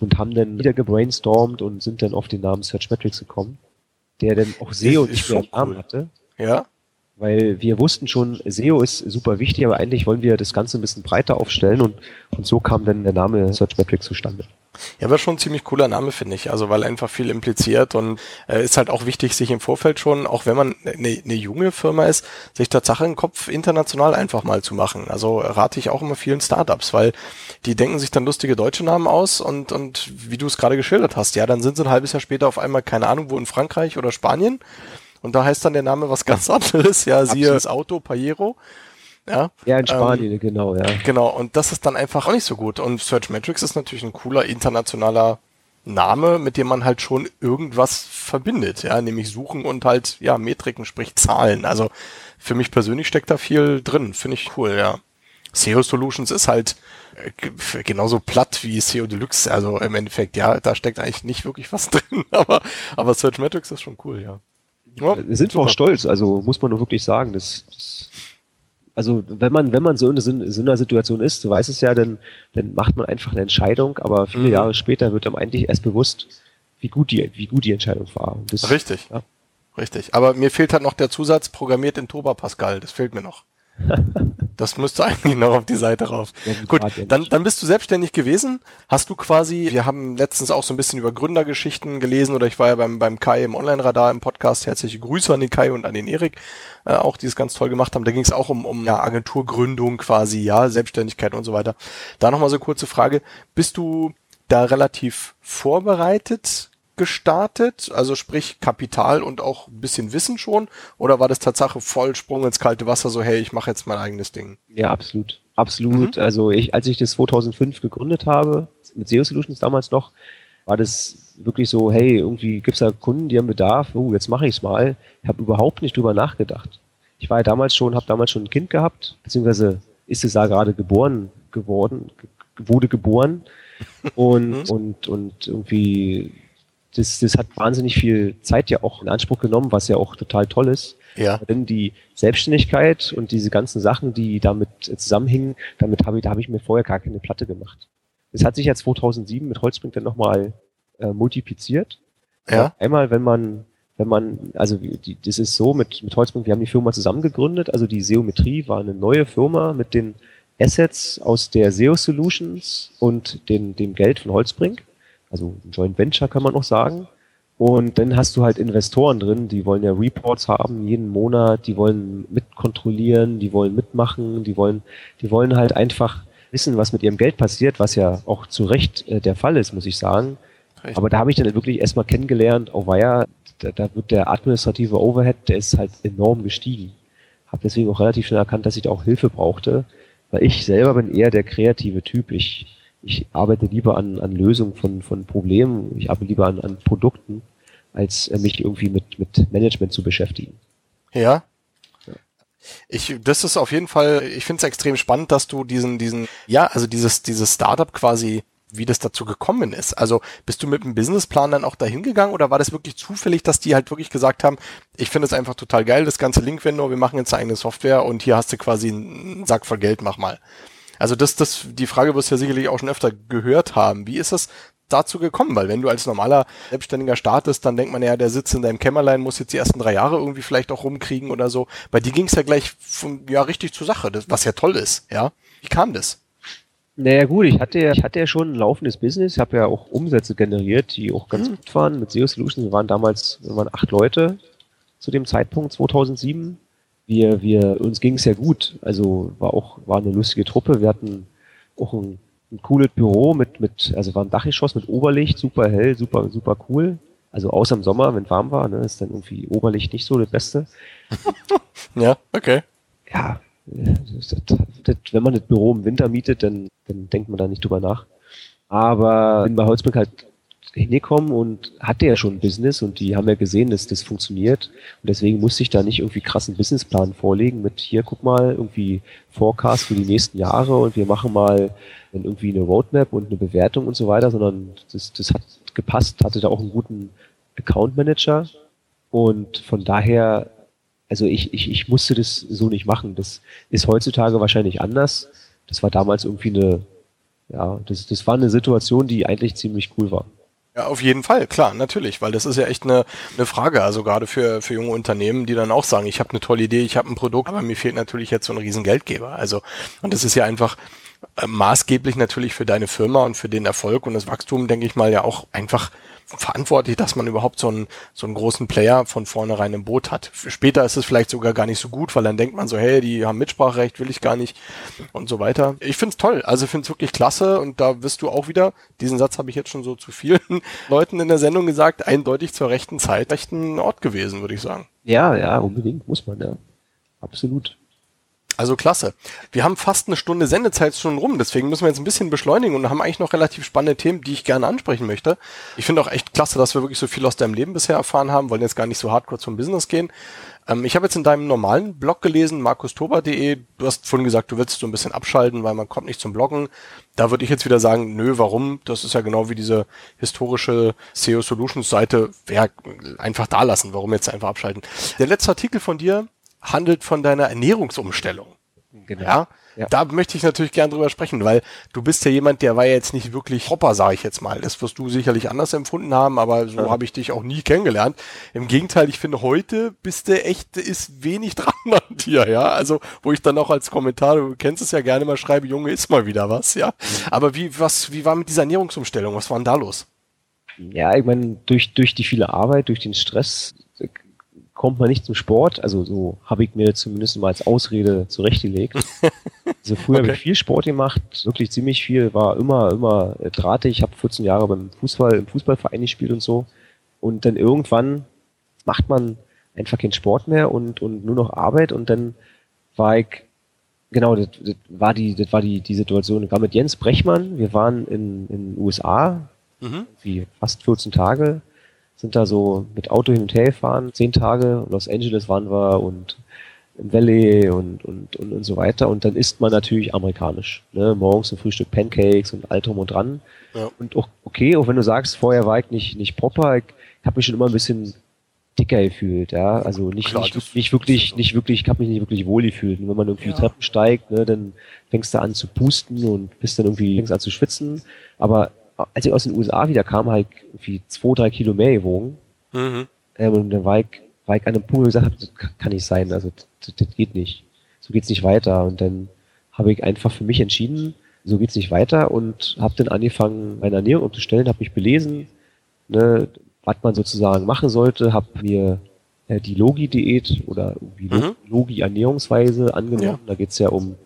und haben dann wieder gebrainstormt und sind dann auf den Namen Searchmetrics gekommen, der dann auch SEO nicht mehr im schon Namen cool. hatte. Ja? Weil wir wussten schon, SEO ist super wichtig, aber eigentlich wollen wir das Ganze ein bisschen breiter aufstellen und, und so kam dann der Name Searchmetrics zustande. Ja, aber schon ein ziemlich cooler Name, finde ich. Also, weil einfach viel impliziert und äh, ist halt auch wichtig, sich im Vorfeld schon, auch wenn man eine eine junge Firma ist, sich Tatsache im Kopf international einfach mal zu machen. Also rate ich auch immer vielen Startups, weil die denken sich dann lustige deutsche Namen aus und, und wie du es gerade geschildert hast, ja, dann sind sie ein halbes Jahr später auf einmal, keine Ahnung, wo in Frankreich oder Spanien und da heißt dann der Name was ganz anderes, ja, siehe Absolut. das Auto Pajero. Ja, Ja, in Spanien, genau, ja. Genau, und das ist dann einfach auch nicht so gut. Und Searchmetrics ist natürlich ein cooler internationaler Name, mit dem man halt schon irgendwas verbindet, ja, nämlich suchen und halt, ja, Metriken, sprich Zahlen. Also für mich persönlich steckt da viel drin, finde ich cool, ja. SEO Solutions ist halt äh, genauso platt wie SEO Deluxe, also im Endeffekt, ja, da steckt eigentlich nicht wirklich was (laughs) drin, aber, aber Search Metrics ist schon cool, ja. Ja sind wir auch stolz, also muss man nur wirklich sagen, das, das also wenn man, wenn man so in, so einer Situation ist, du weißt es ja, dann, dann macht man einfach eine Entscheidung, aber viele mhm. Jahre später wird einem eigentlich erst bewusst, wie gut die, wie gut die Entscheidung war. Das, Richtig. Ja. Richtig. Aber mir fehlt halt noch der Zusatz, programmiert in Toba Pascal. Das fehlt mir noch. (laughs) Das müsste eigentlich noch auf die Seite rauf. Ja, Gut, dann, dann bist du selbstständig gewesen. Hast du quasi, wir haben letztens auch so ein bisschen über Gründergeschichten gelesen oder ich war ja beim, beim Kai im Online-Radar im Podcast. Herzliche Grüße an den Kai und an den Erik, äh, auch die es ganz toll gemacht haben. Da ging es auch um, um ja, Agenturgründung quasi, ja, Selbstständigkeit und so weiter. Da nochmal so kurze Frage. Bist du da relativ vorbereitet gestartet? Also sprich Kapital und auch ein bisschen Wissen schon? Oder war das Tatsache voll Sprung ins kalte Wasser, so hey, ich mache jetzt mein eigenes Ding? Ja, absolut. Absolut. Mhm. Also ich, als ich das 2005 gegründet habe, mit SEO Solutions damals noch, war das wirklich so, hey, irgendwie gibt's da Kunden, die haben Bedarf, oh, jetzt mache ich's mal. Ich habe überhaupt nicht drüber nachgedacht. Ich war ja damals schon, habe damals schon ein Kind gehabt, beziehungsweise ist es da gerade geboren geworden, wurde geboren (laughs) und, mhm. und, und irgendwie das, das hat wahnsinnig viel Zeit ja auch in Anspruch genommen, was ja auch total toll ist. Ja. Denn die Selbstständigkeit und diese ganzen Sachen, die damit zusammenhingen, damit habe ich, da habe ich mir vorher gar keine Platte gemacht. Das hat sich ja 2007 mit Holzbrink dann nochmal äh, multipliziert. Ja. Einmal, wenn man, wenn man, also die, das ist so mit, mit Holzbrink, wir haben die Firma zusammen gegründet, also die Seometrie war eine neue Firma mit den Assets aus der SEO Solutions und den, dem Geld von Holzbrink also ein Joint Venture kann man auch sagen. Und dann hast du halt Investoren drin, die wollen ja Reports haben jeden Monat, die wollen mitkontrollieren, die wollen mitmachen, die wollen, die wollen halt einfach wissen, was mit ihrem Geld passiert, was ja auch zu Recht äh, der Fall ist, muss ich sagen. Richtig. Aber da habe ich dann wirklich erstmal kennengelernt, oh weia, da, da wird der administrative Overhead, der ist halt enorm gestiegen. Habe deswegen auch relativ schnell erkannt, dass ich da auch Hilfe brauchte, weil ich selber bin eher der kreative Typ. Ich ich arbeite lieber an, an Lösungen von, von Problemen, ich arbeite lieber an, an Produkten, als äh, mich irgendwie mit, mit Management zu beschäftigen. Ja. Ich, das ist auf jeden Fall, ich finde es extrem spannend, dass du diesen, diesen, ja, also dieses, dieses Startup quasi, wie das dazu gekommen ist. Also bist du mit dem Businessplan dann auch dahin gegangen oder war das wirklich zufällig, dass die halt wirklich gesagt haben, ich finde es einfach total geil, das ganze Link-Vendor, wir machen jetzt eine eigene Software und hier hast du quasi einen Sack voll Geld, mach mal. Also das, das, die Frage wirst du ja sicherlich auch schon öfter gehört haben. Wie ist das dazu gekommen? Weil wenn du als normaler Selbstständiger startest, dann denkt man ja, der sitzt in deinem Kämmerlein, muss jetzt die ersten drei Jahre irgendwie vielleicht auch rumkriegen oder so. Bei dir ging es ja gleich von, ja richtig zur Sache, das, was ja toll ist, ja. Wie kam das? Naja gut, ich hatte ja, ich hatte ja schon ein laufendes Business, ich habe ja auch Umsätze generiert, die auch ganz mhm. gut waren. Mit SEO Solutions, wir waren damals, wir waren acht Leute zu dem Zeitpunkt, 2007 wir, wir, uns ging es ja gut. Also war auch, war eine lustige Truppe. Wir hatten auch ein, ein cooles Büro mit, mit, also war ein Dachgeschoss mit Oberlicht, super hell, super, super cool. Also außer im Sommer, wenn warm war, ne, ist dann irgendwie Oberlicht nicht so das Beste. (laughs) ja, okay. Ja, das, das, das, wenn man das Büro im Winter mietet, dann, dann denkt man da nicht drüber nach. Aber wenn bei Holzbrink halt hingekommen und hatte ja schon ein Business und die haben ja gesehen, dass das funktioniert. Und deswegen musste ich da nicht irgendwie krassen Businessplan vorlegen mit hier, guck mal, irgendwie Forecast für die nächsten Jahre und wir machen mal irgendwie eine Roadmap und eine Bewertung und so weiter, sondern das, das hat gepasst, hatte da auch einen guten Account Manager und von daher, also ich, ich, ich musste das so nicht machen. Das ist heutzutage wahrscheinlich anders. Das war damals irgendwie eine, ja, das, das war eine Situation, die eigentlich ziemlich cool war. Ja, auf jeden Fall, klar, natürlich, weil das ist ja echt eine, eine Frage, also gerade für, für junge Unternehmen, die dann auch sagen, ich habe eine tolle Idee, ich habe ein Produkt, aber mir fehlt natürlich jetzt so ein riesen Geldgeber. Also, und das ist ja einfach äh, maßgeblich natürlich für deine Firma und für den Erfolg und das Wachstum, denke ich mal, ja auch einfach verantwortlich, dass man überhaupt so einen, so einen großen Player von vornherein im Boot hat. Später ist es vielleicht sogar gar nicht so gut, weil dann denkt man so, hey, die haben Mitspracherecht, will ich gar nicht und so weiter. Ich find's toll, also ich find's wirklich klasse und da wirst du auch wieder, diesen Satz habe ich jetzt schon so zu vielen (laughs) Leuten in der Sendung gesagt, eindeutig zur rechten Zeit, rechten Ort gewesen, würde ich sagen. Ja, ja, unbedingt, muss man, ja. Absolut. Also klasse. Wir haben fast eine Stunde Sendezeit schon rum, deswegen müssen wir jetzt ein bisschen beschleunigen und haben eigentlich noch relativ spannende Themen, die ich gerne ansprechen möchte. Ich finde auch echt klasse, dass wir wirklich so viel aus deinem Leben bisher erfahren haben, wollen jetzt gar nicht so hardcore zum Business gehen. Ähm, ich habe jetzt in deinem normalen Blog gelesen, markustober.de, du hast vorhin gesagt, du willst so ein bisschen abschalten, weil man kommt nicht zum Bloggen. Da würde ich jetzt wieder sagen, nö, warum? Das ist ja genau wie diese historische SEO Solutions Seite, ja, einfach da lassen, warum jetzt einfach abschalten. Der letzte Artikel von dir handelt von deiner Ernährungsumstellung. Genau. Ja, Ja. da möchte ich natürlich gern drüber sprechen, weil du bist ja jemand, der war ja jetzt nicht wirklich Hopper, sage ich jetzt mal. Das wirst du sicherlich anders empfunden haben, aber so habe ich dich auch nie kennengelernt. Im Gegenteil, ich finde heute bist du echt, ist wenig (laughs) dran an dir, ja. Also, wo ich dann auch als Kommentar, du kennst es ja gerne mal schreibe, Junge, ist mal wieder was, ja. Aber wie, was, wie war mit dieser Ernährungsumstellung? Was war denn da los? Ja, ich meine, durch, durch die viele Arbeit, durch den Stress kommt man nicht zum Sport. Also so habe ich mir zumindest mal als Ausrede zurechtgelegt. (laughs) Also früher habe Okay. ich viel Sport gemacht, wirklich ziemlich viel, war immer, immer äh, drahtig. Ich habe 14 Jahre beim Fußball, im Fußballverein gespielt und so. Und dann irgendwann macht man einfach keinen Sport mehr und, und nur noch Arbeit und dann war ich Genau, das, das war die, das war die, die Situation. Ich war mit Jens Brechmann. Wir waren in, in den USA, Mhm. wie fast 14 Tage, sind da so mit Auto hin und her gefahren, 10 Tage, Los Angeles waren wir und im Valley und, und, und, und so weiter. Und dann isst man natürlich amerikanisch. Ne? Morgens zum Frühstück Pancakes und all drum und dran. Ja. Und auch, okay, auch wenn du sagst, vorher war ich nicht, nicht proper, ich habe mich schon immer ein bisschen dicker gefühlt, ja. Also nicht, Klar, nicht, nicht wirklich, nicht wirklich, ich habe mich nicht wirklich wohl gefühlt. Und wenn man irgendwie Ja. Treppen steigt, ne, dann fängst du an zu pusten und bist dann irgendwie, fängst an zu schwitzen. Aber als ich aus den USA wieder kam, habe ich irgendwie zwei, drei Kilo mehr gewogen. Mhm. Ähm, und dann war ich, war ich an einem Punkt, wo ich gesagt habe, das kann- nicht sein, also das, das geht nicht. So geht's nicht weiter. Und dann habe ich einfach für mich entschieden, so geht's nicht weiter und habe dann angefangen, meine Ernährung umzustellen, habe mich belesen, ne, was man sozusagen machen sollte, habe mir äh, die Logi-Diät oder irgendwie Mhm. Logi-Ernährungsweise angenommen. Ja. Da geht's ja um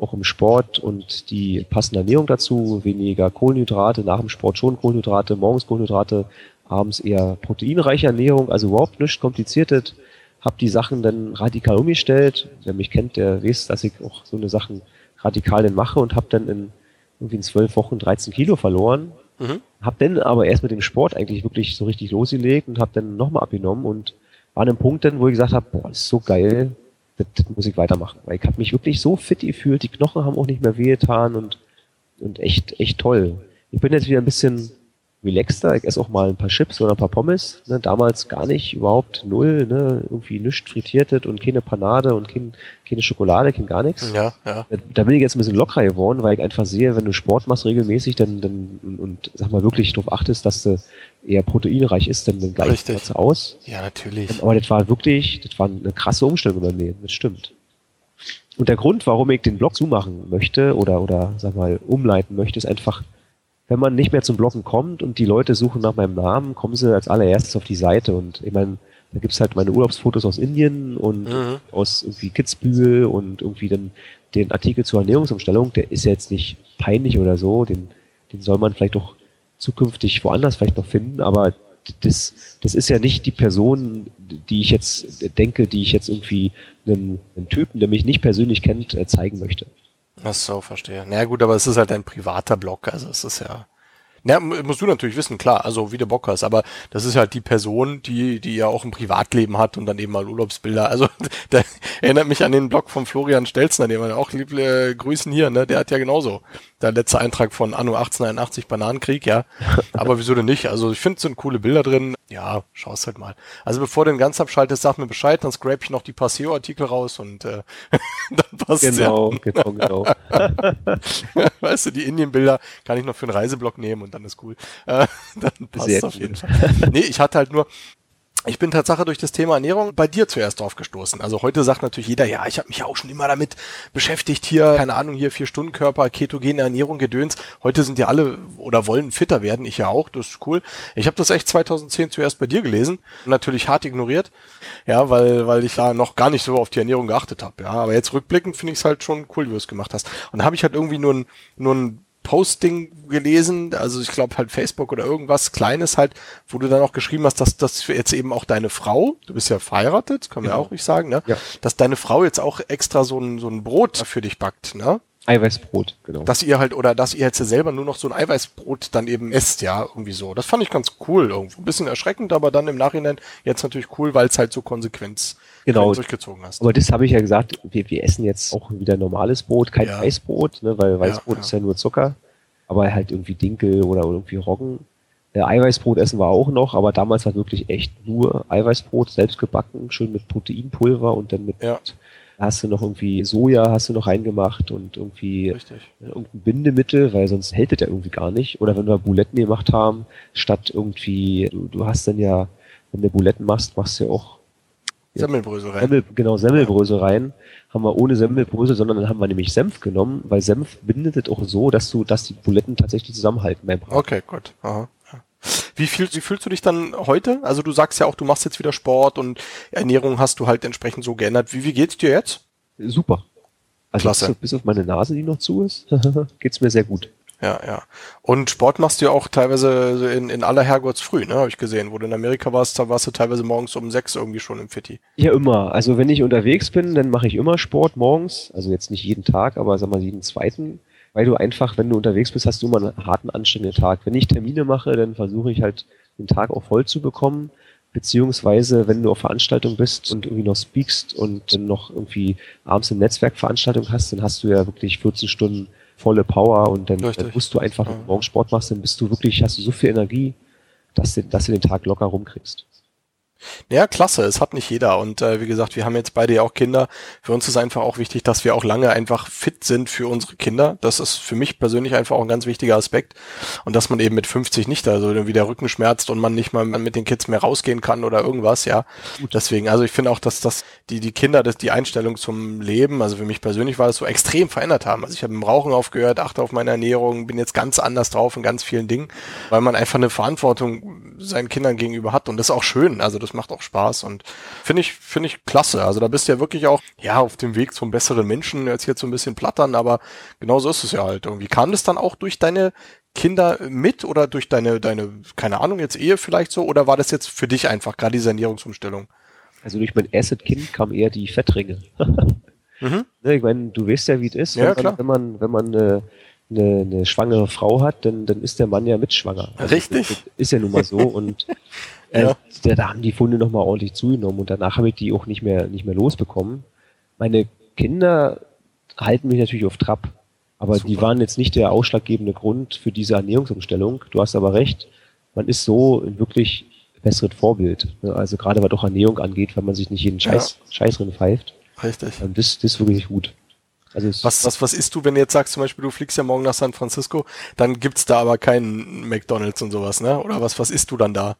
auch um Sport und die passende Ernährung dazu, weniger Kohlenhydrate, nach dem Sport schon Kohlenhydrate, morgens Kohlenhydrate, abends eher proteinreiche Ernährung, also überhaupt nichts kompliziertes. Hab die Sachen dann radikal umgestellt. Wer mich kennt, der weiß, dass ich auch so eine Sachen radikal dann mache und habe dann in irgendwie in zwölf Wochen 13 Kilo verloren. Mhm. Hab dann aber erst mit dem Sport eigentlich wirklich so richtig losgelegt und hab dann nochmal abgenommen und war an einem Punkt dann, wo ich gesagt habe, boah, das ist so geil, das, das muss ich weitermachen. Weil ich habe mich wirklich so fit gefühlt, die Knochen haben auch nicht mehr wehgetan und, und echt, echt toll. Ich bin jetzt wieder ein bisschen relaxter, ich esse auch mal ein paar Chips oder ein paar Pommes. Ne? Damals gar nicht, überhaupt null, ne? irgendwie nichts frittiertes und keine Panade und kein, keine Schokolade, kein gar nichts. Ja, ja. Da- bin ich jetzt ein bisschen lockerer geworden, weil ich einfach sehe, wenn du Sport machst regelmäßig, dann, dann und, und sag mal wirklich darauf achtest, dass du eher proteinreich ist, dann, dann gleicht das aus. Ja, natürlich. Aber das war wirklich, das war eine krasse Umstellung bei mir, das stimmt. Und der Grund, warum ich den Blog zumachen möchte oder, oder sag mal umleiten möchte, ist einfach, wenn man nicht mehr zum Bloggen kommt und die Leute suchen nach meinem Namen, kommen sie als allererstes auf die Seite. Und ich meine, da gibt's halt meine Urlaubsfotos aus Indien und Mhm. aus irgendwie Kitzbühel und irgendwie dann den Artikel zur Ernährungsumstellung, der ist ja jetzt nicht peinlich oder so, den, den soll man vielleicht auch zukünftig woanders vielleicht noch finden, aber das, das ist ja nicht die Person, die ich jetzt denke, die ich jetzt irgendwie einem, einem Typen, der mich nicht persönlich kennt, äh, zeigen möchte. Ach so, verstehe. Na ja, gut, aber es ist halt ein privater Blog, also es ist ja. Na, mu- musst du natürlich wissen, klar, also wie du Bock hast, aber das ist halt die Person, die, die ja auch ein Privatleben hat und dann eben mal Urlaubsbilder. Also (laughs) da erinnert mich an den Blog von Florian Stelzner, den wir auch lieb äh, grüßen hier, ne? Der hat ja genauso. Der letzte Eintrag von Anno 1881 Bananenkrieg, ja. (laughs) Aber wieso denn nicht? Also ich finde, es sind coole Bilder drin. Ja, schaust halt mal. Also bevor du den ganz abschaltest, sag mir Bescheid, dann scrape ich noch die Passeo-Artikel raus und äh, (laughs) dann passt ja. genau, genau. (laughs) weißt du, die Indien-Bilder kann ich noch für einen Reiseblog nehmen und dann ist cool. Äh, dann passt Sehr es auf jeden Fall. Nee, ich hatte halt nur, ich bin Tatsache durch das Thema Ernährung bei dir zuerst drauf gestoßen. Also heute sagt natürlich jeder, ja, ich habe mich ja auch schon immer damit beschäftigt, hier, keine Ahnung, hier vier Stunden Körper, ketogene Ernährung, Gedöns. Heute sind ja alle oder wollen fitter werden, ich ja auch, das ist cool. Ich habe das echt 2010 zuerst bei dir gelesen und natürlich hart ignoriert, ja, weil, weil ich da noch gar nicht so auf die Ernährung geachtet habe. Ja, aber jetzt rückblickend finde ich es halt schon cool, wie du es gemacht hast. Und da habe ich halt irgendwie nur ein, nur ein Posting gelesen, also ich glaube halt Facebook oder irgendwas Kleines halt, wo du dann auch geschrieben hast, dass das jetzt eben auch deine Frau, du bist ja verheiratet, kann man Genau. ja auch nicht sagen, ne? Ja. Dass deine Frau jetzt auch extra so ein, so ein Brot für dich backt, ne? Eiweißbrot, genau. Dass ihr halt, oder dass ihr jetzt selber nur noch so ein Eiweißbrot dann eben esst, ja, irgendwie so. Das fand ich ganz cool irgendwo. Ein bisschen erschreckend, aber dann im Nachhinein jetzt natürlich cool, weil es halt so konsequent Genau. durchgezogen hast. Aber das habe ich ja gesagt, wir, wir essen jetzt auch wieder normales Brot, kein Ja. Weißbrot, ne, weil Weißbrot ja. ist ja nur Zucker, aber halt irgendwie Dinkel oder irgendwie Roggen. Äh, Eiweißbrot essen wir auch noch, aber damals war wirklich echt nur Eiweißbrot, selbst gebacken, schön mit Proteinpulver und dann mit, Ja. Hast du noch irgendwie Soja hast du noch reingemacht und irgendwie Richtig. äh, irgendein Bindemittel, weil sonst hält es ja irgendwie gar nicht. Oder wenn wir Buletten gemacht haben, statt irgendwie, du, du hast dann ja, wenn du Buletten machst, machst du ja auch. Semmelbrösel rein. Semmel, genau, Semmelbrösel rein. Haben wir ohne Semmelbrösel, sondern dann haben wir nämlich Senf genommen, weil Senf bindet es auch so, dass du, dass die Buletten tatsächlich zusammenhalten beim Braten. Okay, gut. Aha. Wie, fühl, wie fühlst du dich dann heute? Also du sagst ja auch, du machst jetzt wieder Sport und Ernährung hast du halt entsprechend so geändert. Wie, wie geht's dir jetzt? Super. Also Klasse. bis auf- bis auf meine Nase, die noch zu ist, (laughs) geht's mir sehr gut. Ja, ja. Und Sport machst du ja auch teilweise in, in aller Herrgottsfrüh, ne? Habe ich gesehen. Wo du in Amerika warst, da warst du teilweise morgens um sechs irgendwie schon im Fitti. Ja, immer. Also wenn ich unterwegs bin, dann mache ich immer Sport morgens. Also jetzt nicht jeden Tag, aber sag mal jeden zweiten. Weil du einfach, wenn du unterwegs bist, hast du immer einen harten, anstrengenden Tag. Wenn ich Termine mache, dann versuche ich halt den Tag auch voll zu bekommen. Beziehungsweise, wenn du auf Veranstaltung bist und irgendwie noch speakst und dann noch irgendwie abends eine Netzwerkveranstaltung hast, dann hast du ja wirklich 14 Stunden volle Power und dann, dann musst du einfach, wenn du morgens Sport machst, dann bist du wirklich, hast du so viel Energie, dass du, dass du den Tag locker rumkriegst. Ja, klasse. Es hat nicht jeder. Und äh, wie gesagt, wir haben jetzt beide ja auch Kinder. Für uns ist einfach auch wichtig, dass wir auch lange einfach fit sind für unsere Kinder. Das ist für mich persönlich einfach auch ein ganz wichtiger Aspekt. Und dass man eben mit 50 nicht, also irgendwie der Rücken schmerzt und man nicht mal mit den Kids mehr rausgehen kann oder irgendwas, ja. Deswegen, also ich finde auch, dass das die, die Kinder das, die Einstellung zum Leben, also für mich persönlich war das so extrem verändert haben. Also ich habe im Rauchen aufgehört, achte auf meine Ernährung, bin jetzt ganz anders drauf in ganz vielen Dingen, weil man einfach eine Verantwortung seinen Kindern gegenüber hat. Und das ist auch schön. Also das macht auch Spaß und finde ich, finde ich klasse. Also da bist du ja wirklich auch, ja, auf dem Weg zum besseren Menschen, jetzt hier so ein bisschen plattern, aber genauso ist es ja halt irgendwie. Kam das dann auch durch deine Kinder mit oder durch deine, deine, keine Ahnung, jetzt Ehe vielleicht so, oder war das jetzt für dich einfach gerade diese Ernährungsumstellung? Also durch mein Asset-Kind kam eher die Fettringe. Mhm. (laughs) Ne, ich meine, du weißt ja, wie es ist. Ja, wenn, klar. man, wenn man, wenn man eine, eine, eine schwangere Frau hat, dann, dann ist der Mann ja mitschwanger. Also Richtig. das Ist ja nun mal so. (laughs) Und äh, Ja. da, da haben die Funde nochmal ordentlich zugenommen und danach habe ich die auch nicht mehr, nicht mehr losbekommen. Meine Kinder halten mich natürlich auf Trab. Aber die Super. waren jetzt nicht der ausschlaggebende Grund für diese Ernährungsumstellung. Du hast aber recht, man ist so ein wirklich besseres Vorbild. Ne? Also gerade was auch Ernährung angeht, wenn man sich nicht jeden Scheiß, Scheiß drin pfeift. Richtig. Das, das ist wirklich gut. Also es, Was, was, was isst du, wenn du jetzt sagst, zum Beispiel, du fliegst ja morgen nach San Francisco, dann gibt's da aber keinen McDonalds und sowas, ne? Oder was, was isst du dann da?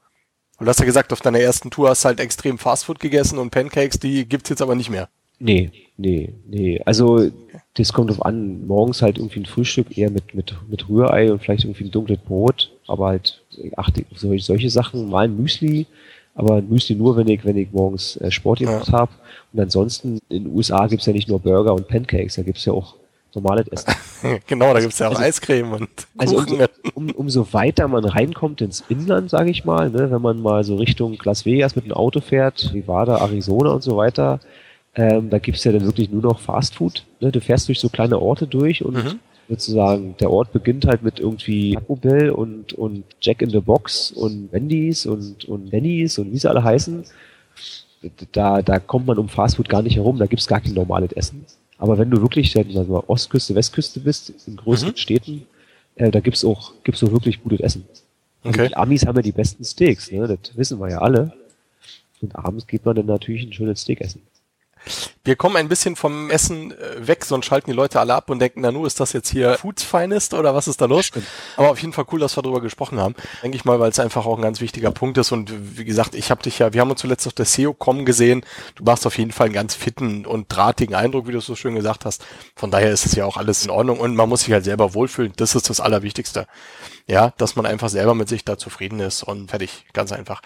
Und du hast ja gesagt, auf deiner ersten Tour hast du halt extrem Fastfood gegessen und Pancakes, die gibt's jetzt aber nicht mehr. Nee, nee, nee. Also das kommt drauf an. Morgens halt irgendwie ein Frühstück eher mit, mit, mit Rührei und vielleicht irgendwie ein dunkles Brot. Aber halt, achte auf solche, solche Sachen, mal ein Müsli, aber Müsli nur, wenn ich, wenn ich morgens äh, Sport gemacht habe. Und ansonsten in den USA gibt's ja nicht nur Burger und Pancakes, da gibt's ja auch normales Essen. (laughs) genau, da gibt's ja auch Also- Eiscreme und (laughs) Also umso, um, umso weiter man reinkommt ins Inland, sage ich mal, ne, wenn man mal so Richtung Las Vegas mit dem Auto fährt, Nevada, Arizona und so weiter, ähm, da gibt's ja dann wirklich nur noch Fast Food. Ne? Du fährst durch so kleine Orte durch und Mhm. Sozusagen der Ort beginnt halt mit irgendwie Taco Bell und, und Jack in the Box und Wendy's und, und Denny's und wie sie alle heißen. Da, da kommt man um Fast Food gar nicht herum, da gibt's gar kein normales Essen. Aber wenn du wirklich wir mal, Ostküste, Westküste bist, in größeren Mhm. Städten, äh, da gibt's auch, gibt's auch wirklich gutes Essen. Also Okay. Die Amis haben ja die besten Steaks, ne? das wissen wir ja alle. Und abends geht man dann natürlich ein schönes Steak essen. Wir kommen ein bisschen vom Essen äh, weg, sonst schalten die Leute alle ab und denken, na nu, ist das jetzt hier Foods Finest oder was ist da los? Stimmt. Aber auf jeden Fall cool, dass wir darüber gesprochen haben. Denke ich mal, weil es einfach auch ein ganz wichtiger Punkt ist. Und wie gesagt, ich habe dich ja, wir haben uns zuletzt auf der SEO-Com gesehen. Du machst auf jeden Fall einen ganz fitten und drahtigen Eindruck, wie du es so schön gesagt hast. Von daher ist es ja auch alles in Ordnung und man muss sich halt selber wohlfühlen. Das ist das Allerwichtigste. Ja, dass man einfach selber mit sich da zufrieden ist und fertig. Ganz einfach.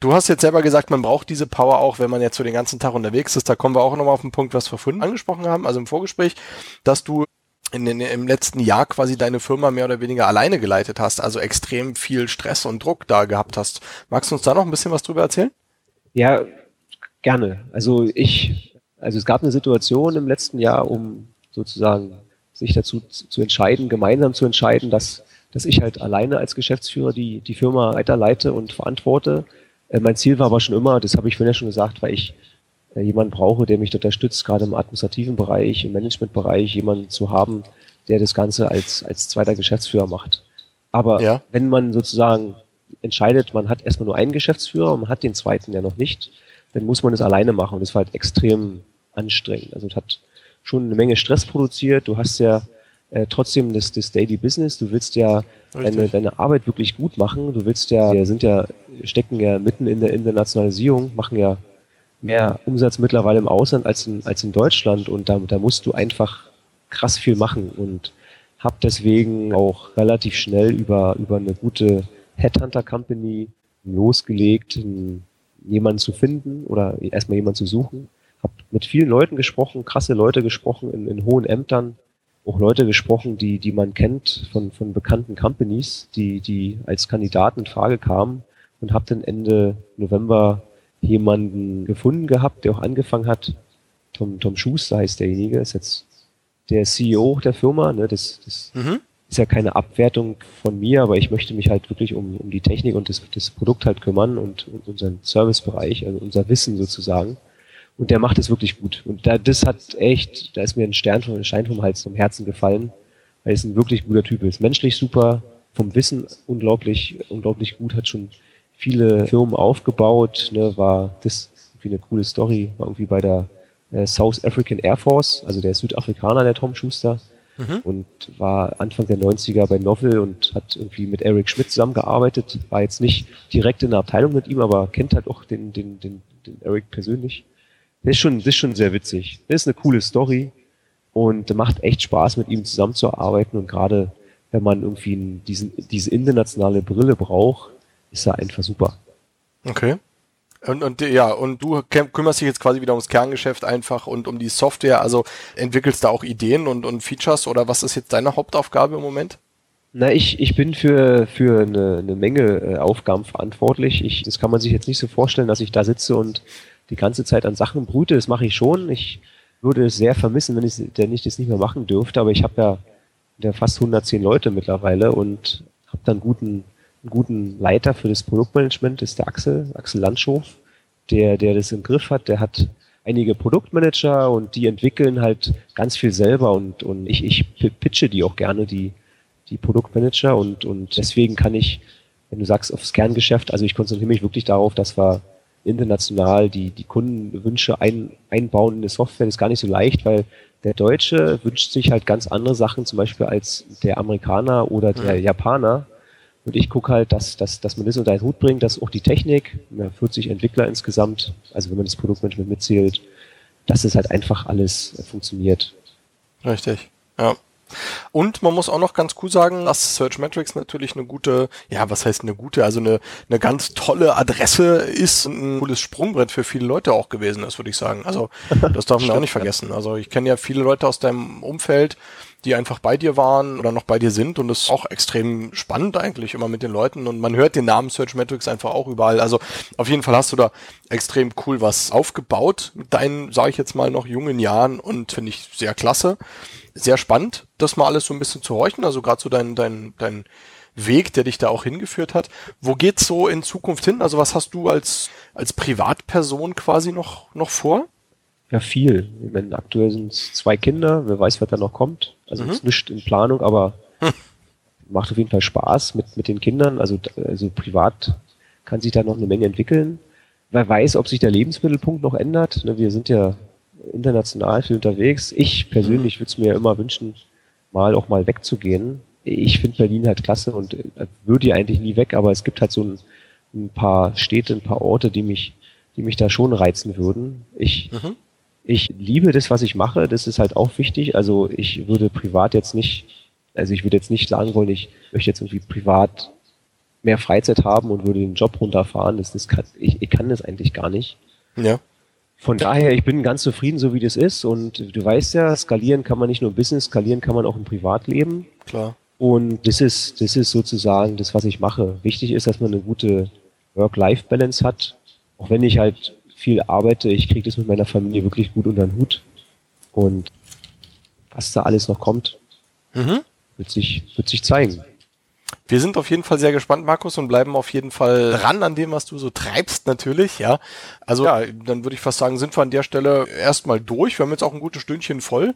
Du hast jetzt selber gesagt, man braucht diese Power auch, wenn man jetzt so den ganzen Tag unterwegs ist. Da kommen wir auch nochmal auf den Punkt, was wir vorhin angesprochen haben, also im Vorgespräch, dass du in, in, im letzten Jahr quasi deine Firma mehr oder weniger alleine geleitet hast, also extrem viel Stress und Druck da gehabt hast. Magst du uns da noch ein bisschen was drüber erzählen? Ja, gerne. Also ich, also es gab eine Situation im letzten Jahr, um sozusagen sich dazu zu entscheiden, gemeinsam zu entscheiden, dass, dass ich halt alleine als Geschäftsführer die, die Firma weiterleite und verantworte. Äh, mein Ziel war aber schon immer, das habe ich vorhin ja schon gesagt, weil ich äh, jemanden brauche, der mich unterstützt, gerade im administrativen Bereich, im Managementbereich, jemanden zu haben, der das Ganze als, als zweiter Geschäftsführer macht. Aber ja. wenn man sozusagen entscheidet, man hat erstmal nur einen Geschäftsführer und man hat den zweiten ja noch nicht, dann muss man es alleine machen und das war halt extrem anstrengend. Also es hat schon eine Menge Stress produziert. Du hast ja äh, trotzdem das, das Daily Business. Du willst ja deine, deine Arbeit wirklich gut machen. Du willst ja, wir sind ja, stecken ja mitten in der Internationalisierung, machen ja mehr Umsatz mittlerweile im Ausland als in, als in Deutschland und da, da musst du einfach krass viel machen und hab deswegen auch relativ schnell über, über eine gute Headhunter Company losgelegt, jemanden zu finden oder erstmal jemanden zu suchen. Hab mit vielen Leuten gesprochen, krasse Leute gesprochen in, in hohen Ämtern, auch Leute gesprochen, die, die man kennt von, von bekannten Companies, die, die als Kandidaten in Frage kamen und habe dann Ende November jemanden gefunden gehabt, der auch angefangen hat. Tom, Tom Schuster heißt derjenige, ist jetzt der CEO der Firma. Ne? Das, das mhm. ist ja keine Abwertung von mir, aber ich möchte mich halt wirklich um, um die Technik und das, das Produkt halt kümmern und, und unseren Servicebereich, also unser Wissen sozusagen. Und der macht es wirklich gut. Und da, das hat echt, da ist mir ein Stern vom, ein Schein vom Hals vom Herzen gefallen, weil es ein wirklich guter Typ ist. Menschlich super, vom Wissen unglaublich, unglaublich gut, hat schon viele Firmen aufgebaut, ne, war das irgendwie eine coole Story, war irgendwie bei der äh, South African Air Force, also der Südafrikaner, der Tom Schuster, mhm. und war Anfang der 90er bei Novel und hat irgendwie mit Eric Schmidt zusammengearbeitet, war jetzt nicht direkt in der Abteilung mit ihm, aber kennt halt auch den, den, den, den Eric persönlich. Das ist schon, das ist schon sehr witzig. Das ist eine coole Story und macht echt Spaß, mit ihm zusammenzuarbeiten und gerade wenn man irgendwie diesen, diese internationale Brille braucht, ist er einfach super. Okay. Und, und ja, und du kümmerst dich jetzt quasi wieder ums Kerngeschäft einfach und um die Software, also entwickelst da auch Ideen und, und Features oder was ist jetzt deine Hauptaufgabe im Moment? Na, ich, ich bin für, für eine, eine Menge äh, Aufgaben verantwortlich. Ich, das kann man sich jetzt nicht so vorstellen, dass ich da sitze und die ganze Zeit an Sachen brüte. Das mache ich schon. Ich würde es sehr vermissen, wenn ich, wenn ich das nicht mehr machen dürfte. Aber ich habe ja, ja fast 110 Leute mittlerweile und habe dann guten einen guten Leiter für das Produktmanagement ist der Axel, Axel Landschof, der, der das im Griff hat. Der hat einige Produktmanager und die entwickeln halt ganz viel selber und, und ich, ich pitche die auch gerne, die, die Produktmanager und, und deswegen kann ich, wenn du sagst, aufs Kerngeschäft, also ich konzentriere mich wirklich darauf, dass wir international die, die Kundenwünsche ein, einbauen in die Software. Das ist gar nicht so leicht, weil der Deutsche wünscht sich halt ganz andere Sachen, zum Beispiel als der Amerikaner oder der mhm. Japaner. Und ich gucke halt, dass, dass, dass man das unter einen Hut bringt, dass auch die Technik, ja, 40 Entwickler insgesamt, also wenn man das Produktmanagement mitzählt, dass es halt einfach alles funktioniert. Richtig, ja. Und man muss auch noch ganz cool sagen, dass Search Metrics natürlich eine gute, ja, was heißt eine gute, also eine, eine ganz tolle Adresse ist und ein cooles Sprungbrett für viele Leute auch gewesen ist, würde ich sagen. Also (laughs) das darf man auch nicht vergessen. Also ich kenne ja viele Leute aus deinem Umfeld, die einfach bei dir waren oder noch bei dir sind und das ist auch extrem spannend eigentlich immer mit den Leuten und man hört den Namen Search Metrics einfach auch überall. Also auf jeden Fall hast du da extrem cool was aufgebaut mit deinen, sage ich jetzt mal, noch jungen Jahren und finde ich sehr klasse sehr spannend, das mal alles so ein bisschen zu horchen. Also gerade so dein, dein, dein Weg, der dich da auch hingeführt hat. Wo geht's so in Zukunft hin? Also was hast du als, als Privatperson quasi noch, noch vor? Ja, viel. Wenn aktuell sind es zwei Kinder, wer weiß, was da noch kommt. Also mhm. ist nicht in Planung, aber hm. macht auf jeden Fall Spaß mit, mit den Kindern. Also, also privat kann sich da noch eine Menge entwickeln. Wer weiß, ob sich der Lebensmittelpunkt noch ändert. Ne, wir sind ja international viel unterwegs. Ich persönlich würde es mir immer wünschen, mal auch mal wegzugehen. Ich finde Berlin halt klasse und äh, würde ja eigentlich nie weg, aber es gibt halt so ein, ein, paar Städte, ein paar Orte, die mich, die mich da schon reizen würden. Ich, mhm. ich liebe das, was ich mache. Das ist halt auch wichtig. Also ich würde privat jetzt nicht, also ich würde jetzt nicht sagen wollen, ich möchte jetzt irgendwie privat mehr Freizeit haben und würde den Job runterfahren. Das, das kann, ich, ich kann das eigentlich gar nicht. Ja Von daher, ich bin ganz zufrieden, so wie das ist. Und du weißt ja, skalieren kann man nicht nur im Business, skalieren kann man auch im Privatleben. Klar. Und das ist, das ist sozusagen das, was ich mache. Wichtig ist, dass man eine gute Work-Life-Balance hat. Auch wenn ich halt viel arbeite, ich kriege das mit meiner Familie wirklich gut unter den Hut. Und was da alles noch kommt, Mhm. wird sich, wird sich zeigen. Wir sind auf jeden Fall sehr gespannt, Markus, und bleiben auf jeden Fall dran an dem, was du so treibst, natürlich, ja. Also, ja, dann würde ich fast sagen, sind wir an der Stelle erstmal durch. Wir haben jetzt auch ein gutes Stündchen voll.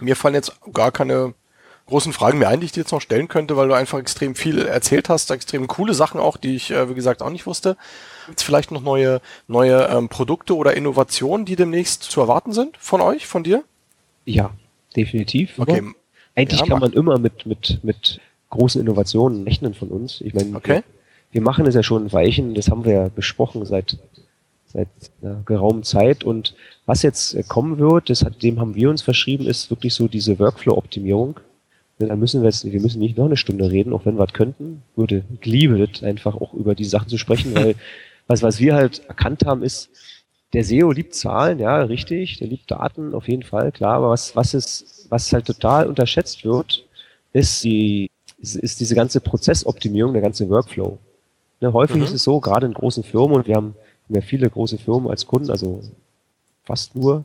Mir fallen jetzt gar keine großen Fragen mehr ein, die ich dir jetzt noch stellen könnte, weil du einfach extrem viel erzählt hast, extrem coole Sachen auch, die ich, äh, wie gesagt, auch nicht wusste. Gibt es vielleicht noch neue, neue ähm, Produkte oder Innovationen, die demnächst zu erwarten sind von euch, von dir? Ja, definitiv. Okay. Eigentlich Ja, kann man immer mit, mit, mit großen Innovationen rechnen von uns. Ich meine, Okay. wir, wir machen es ja schon ein Weichen, das haben wir ja besprochen seit, seit einer geraumen Zeit. Und was jetzt äh, kommen wird, das hat, dem haben wir uns verschrieben, ist wirklich so diese Workflow-Optimierung. Da müssen wir jetzt, wir müssen nicht noch eine Stunde reden, auch wenn wir es könnten. Würde, ich liebe das einfach auch über die Sachen zu sprechen, weil (laughs) was, was wir halt erkannt haben, ist, der SEO liebt Zahlen, ja, richtig, der liebt Daten, auf jeden Fall, klar, aber was, was ist, was halt total unterschätzt wird, ist die, ist, ist diese ganze Prozessoptimierung, der ganze Workflow. Ne, häufig Mhm. ist es so, gerade in großen Firmen, und wir haben ja viele große Firmen als Kunden, also fast nur,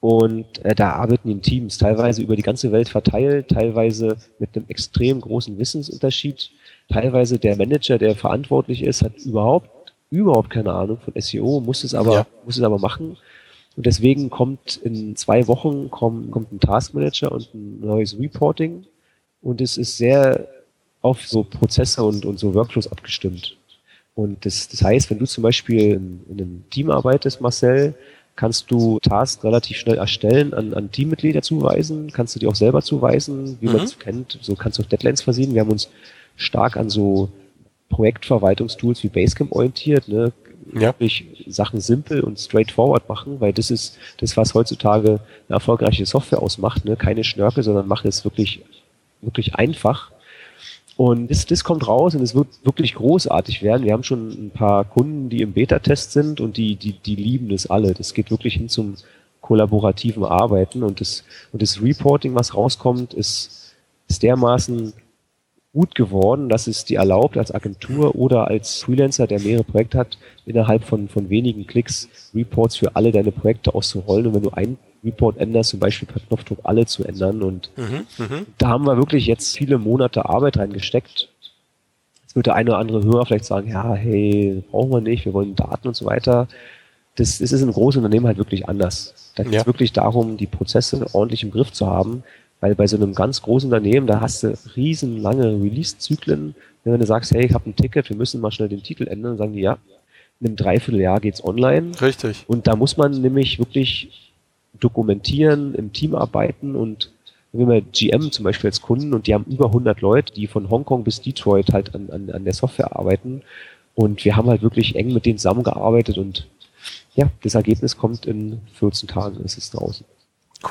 und äh, da arbeiten die in Teams, teilweise über die ganze Welt verteilt, teilweise mit einem extrem großen Wissensunterschied. Teilweise der Manager, der verantwortlich ist, hat überhaupt, überhaupt keine Ahnung von SEO, muss es aber, Ja. muss es aber machen. Und deswegen kommt in zwei Wochen kommt, kommt ein Taskmanager und ein neues Reporting. Und es ist sehr auf so Prozesse und, und so Workflows abgestimmt. Und das, das heißt, wenn du zum Beispiel in, in einem Team arbeitest, Marcel, kannst du Tasks relativ schnell erstellen, an, an Teammitglieder zuweisen, kannst du die auch selber zuweisen, wie man Mhm. es kennt. So kannst du auch Deadlines versehen. Wir haben uns stark an so Projektverwaltungstools wie Basecamp orientiert, ne? Ja. Wirklich Sachen simpel und straightforward machen, weil das ist das, was heutzutage eine erfolgreiche Software ausmacht, ne? Keine Schnörkel, sondern mach es wirklich, wirklich einfach. Und das, das kommt raus und es wird wirklich großartig werden. Wir haben schon ein paar Kunden, die im Beta-Test sind und die, die, die lieben das alle. Das geht wirklich hin zum kollaborativen Arbeiten und das, und das Reporting, was rauskommt, ist, ist dermaßen gut geworden, dass es dir erlaubt, als Agentur oder als Freelancer, der mehrere Projekte hat, innerhalb von, von wenigen Klicks Reports für alle deine Projekte auszurollen. Und wenn du einen Report änderst, zum Beispiel per Knopfdruck alle zu ändern und Mhm. Mhm. da haben wir wirklich jetzt viele Monate Arbeit reingesteckt. Jetzt wird der eine oder andere Hörer vielleicht sagen, ja, hey, brauchen wir nicht, wir wollen Daten und so weiter. Das, das ist in großen Unternehmen halt wirklich anders. Da geht es Ja. wirklich darum, die Prozesse ordentlich im Griff zu haben, weil bei so einem ganz großen Unternehmen, da hast du riesenlange Release-Zyklen. Wenn du sagst, hey, ich habe ein Ticket, wir müssen mal schnell den Titel ändern, dann sagen die, ja, in einem Dreivierteljahr geht's online. Richtig. Und da muss man nämlich wirklich dokumentieren, im Team arbeiten und wenn wir GM zum Beispiel als Kunden und die haben über 100 Leute, die von Hongkong bis Detroit halt an, an, an der Software arbeiten und wir haben halt wirklich eng mit denen zusammengearbeitet und ja, das Ergebnis kommt in 14 Tagen, ist es draußen.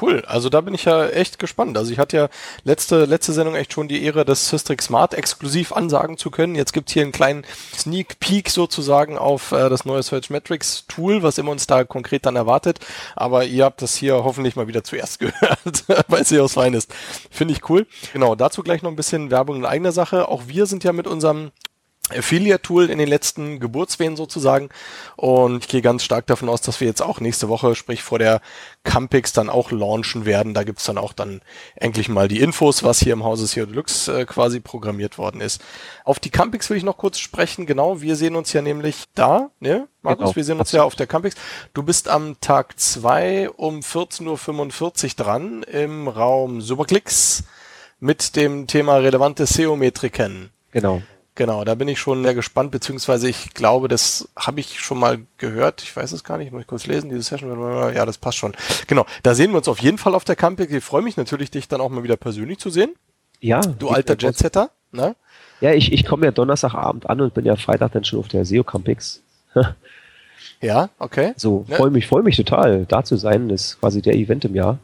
Cool, also da bin ich ja echt gespannt. Also ich hatte ja letzte, letzte Sendung echt schon die Ehre, das Systrix Smart exklusiv ansagen zu können. Jetzt gibt's hier einen kleinen Sneak Peek sozusagen auf äh, das neue Search Metrics Tool, was immer uns da konkret dann erwartet. Aber ihr habt das hier hoffentlich mal wieder zuerst (laughs) gehört, weil es aus fein ist. Finde ich cool. Genau, dazu gleich noch ein bisschen Werbung in eigener Sache. Auch wir sind ja mit unserem Affiliate-Tool in den letzten Geburtswehen sozusagen. Und ich gehe ganz stark davon aus, dass wir jetzt auch nächste Woche, sprich vor der Campix, dann auch launchen werden. Da gibt's dann auch dann endlich mal die Infos, was hier im Hause SEO Deluxe äh, quasi programmiert worden ist. Auf die Campix will ich noch kurz sprechen. Genau, wir sehen uns ja nämlich da, ne? Markus, Genau. wir sehen uns ja auf der Campix. Du bist am Tag zwei um 14.45 Uhr dran im Raum Superklicks mit dem Thema relevante SEO-Metriken. Genau. Genau, da bin ich schon sehr gespannt, beziehungsweise ich glaube, das habe ich schon mal gehört. Ich weiß es gar nicht, muss ich kurz lesen, diese Session. Ja, das passt schon. Genau, da sehen wir uns auf jeden Fall auf der Camping. Ich freue mich natürlich, dich dann auch mal wieder persönlich zu sehen. Ja. Du alter Jetsetter, ne? Ja, ich, ich komme ja Donnerstagabend an und bin ja Freitag dann schon auf der SEO Campix. Ja, okay. So, Ne? freue mich, freue mich total, da zu sein. Das ist quasi der Event im Jahr.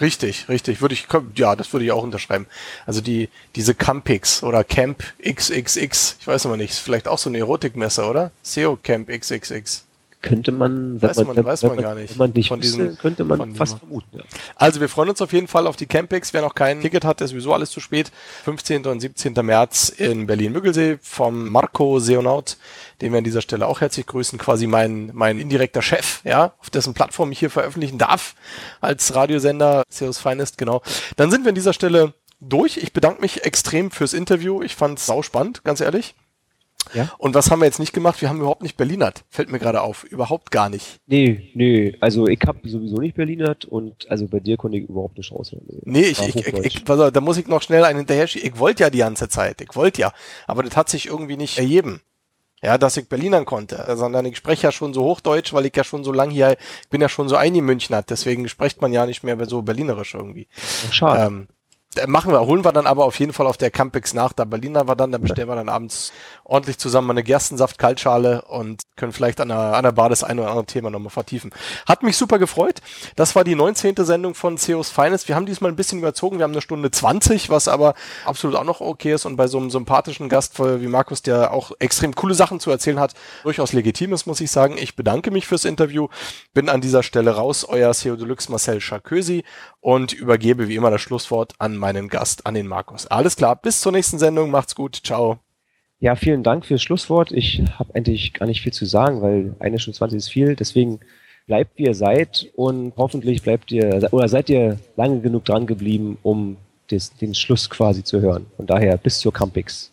Richtig, richtig. Würde ich, ja, das würde ich auch unterschreiben. Also die, diese Campix oder Camp XXX, ich weiß aber nicht, vielleicht auch so eine Erotikmesse, oder? SEO Camp XXX. Könnte man, Weiß man- weiß man gar nicht. Wenn man nicht Von wüsste, diesen- könnte man fast vermuten. Ja. Also wir freuen uns auf jeden Fall auf die Campix. Wer noch kein Ticket hat, ist sowieso alles zu spät. 15. und 17. März in Berlin-Müggelsee vom Marco Seonaut, den wir an dieser Stelle auch herzlich grüßen. Quasi mein, mein indirekter Chef, ja, auf dessen Plattform ich hier veröffentlichen darf als Radiosender Seos Finest, genau. Dann sind wir an dieser Stelle durch. Ich bedanke mich extrem fürs Interview. Ich fand es sauspannend, ganz ehrlich. Ja? Und was haben wir jetzt nicht gemacht? Wir haben überhaupt nicht Berlinert. Fällt mir gerade auf. Überhaupt gar nicht. Nee, nee, also ich habe sowieso nicht Berlinert und also bei dir konnte ich überhaupt nicht raus. Nee, ich, ich, ich, ich pass auf, da muss ich noch schnell einen hinterher schieben. Ich wollte ja die ganze Zeit. Ich wollte ja. Aber das hat sich irgendwie nicht ergeben. Ja, dass ich Berlinern konnte, sondern ich spreche ja schon so Hochdeutsch, weil ich ja schon so lang hier, ich bin ja schon so eingemünchnert, deswegen spricht man ja nicht mehr so Berlinerisch irgendwie. Schade. Ähm, machen wir, holen wir dann aber auf jeden Fall auf der Campix nach. Da Berliner wir dann, da bestellen wir dann abends ordentlich zusammen eine Gerstensaft-Kaltschale und können vielleicht an der, an der Bar das eine oder andere Thema nochmal vertiefen. Hat mich super gefreut. Das war die 19. Sendung von CEOs Finest. Wir haben diesmal ein bisschen überzogen. Wir haben eine Stunde 20, was aber absolut auch noch okay ist und bei so einem sympathischen Gast wie Markus, der auch extrem coole Sachen zu erzählen hat, durchaus legitim ist, muss ich sagen. Ich bedanke mich fürs Interview. Bin an dieser Stelle raus. Euer CEO Deluxe Marcel Charkösi und übergebe wie immer das Schlusswort an meinen Gast, an den Markus. Alles klar, bis zur nächsten Sendung. Macht's gut. Ciao. Ja, vielen Dank fürs Schlusswort. Ich habe eigentlich gar nicht viel zu sagen, weil eine Stunde 20 ist viel. Deswegen bleibt wie ihr seid und hoffentlich bleibt ihr oder seid ihr lange genug dran geblieben, um des, den Schluss quasi zu hören. Von daher bis zur Campix.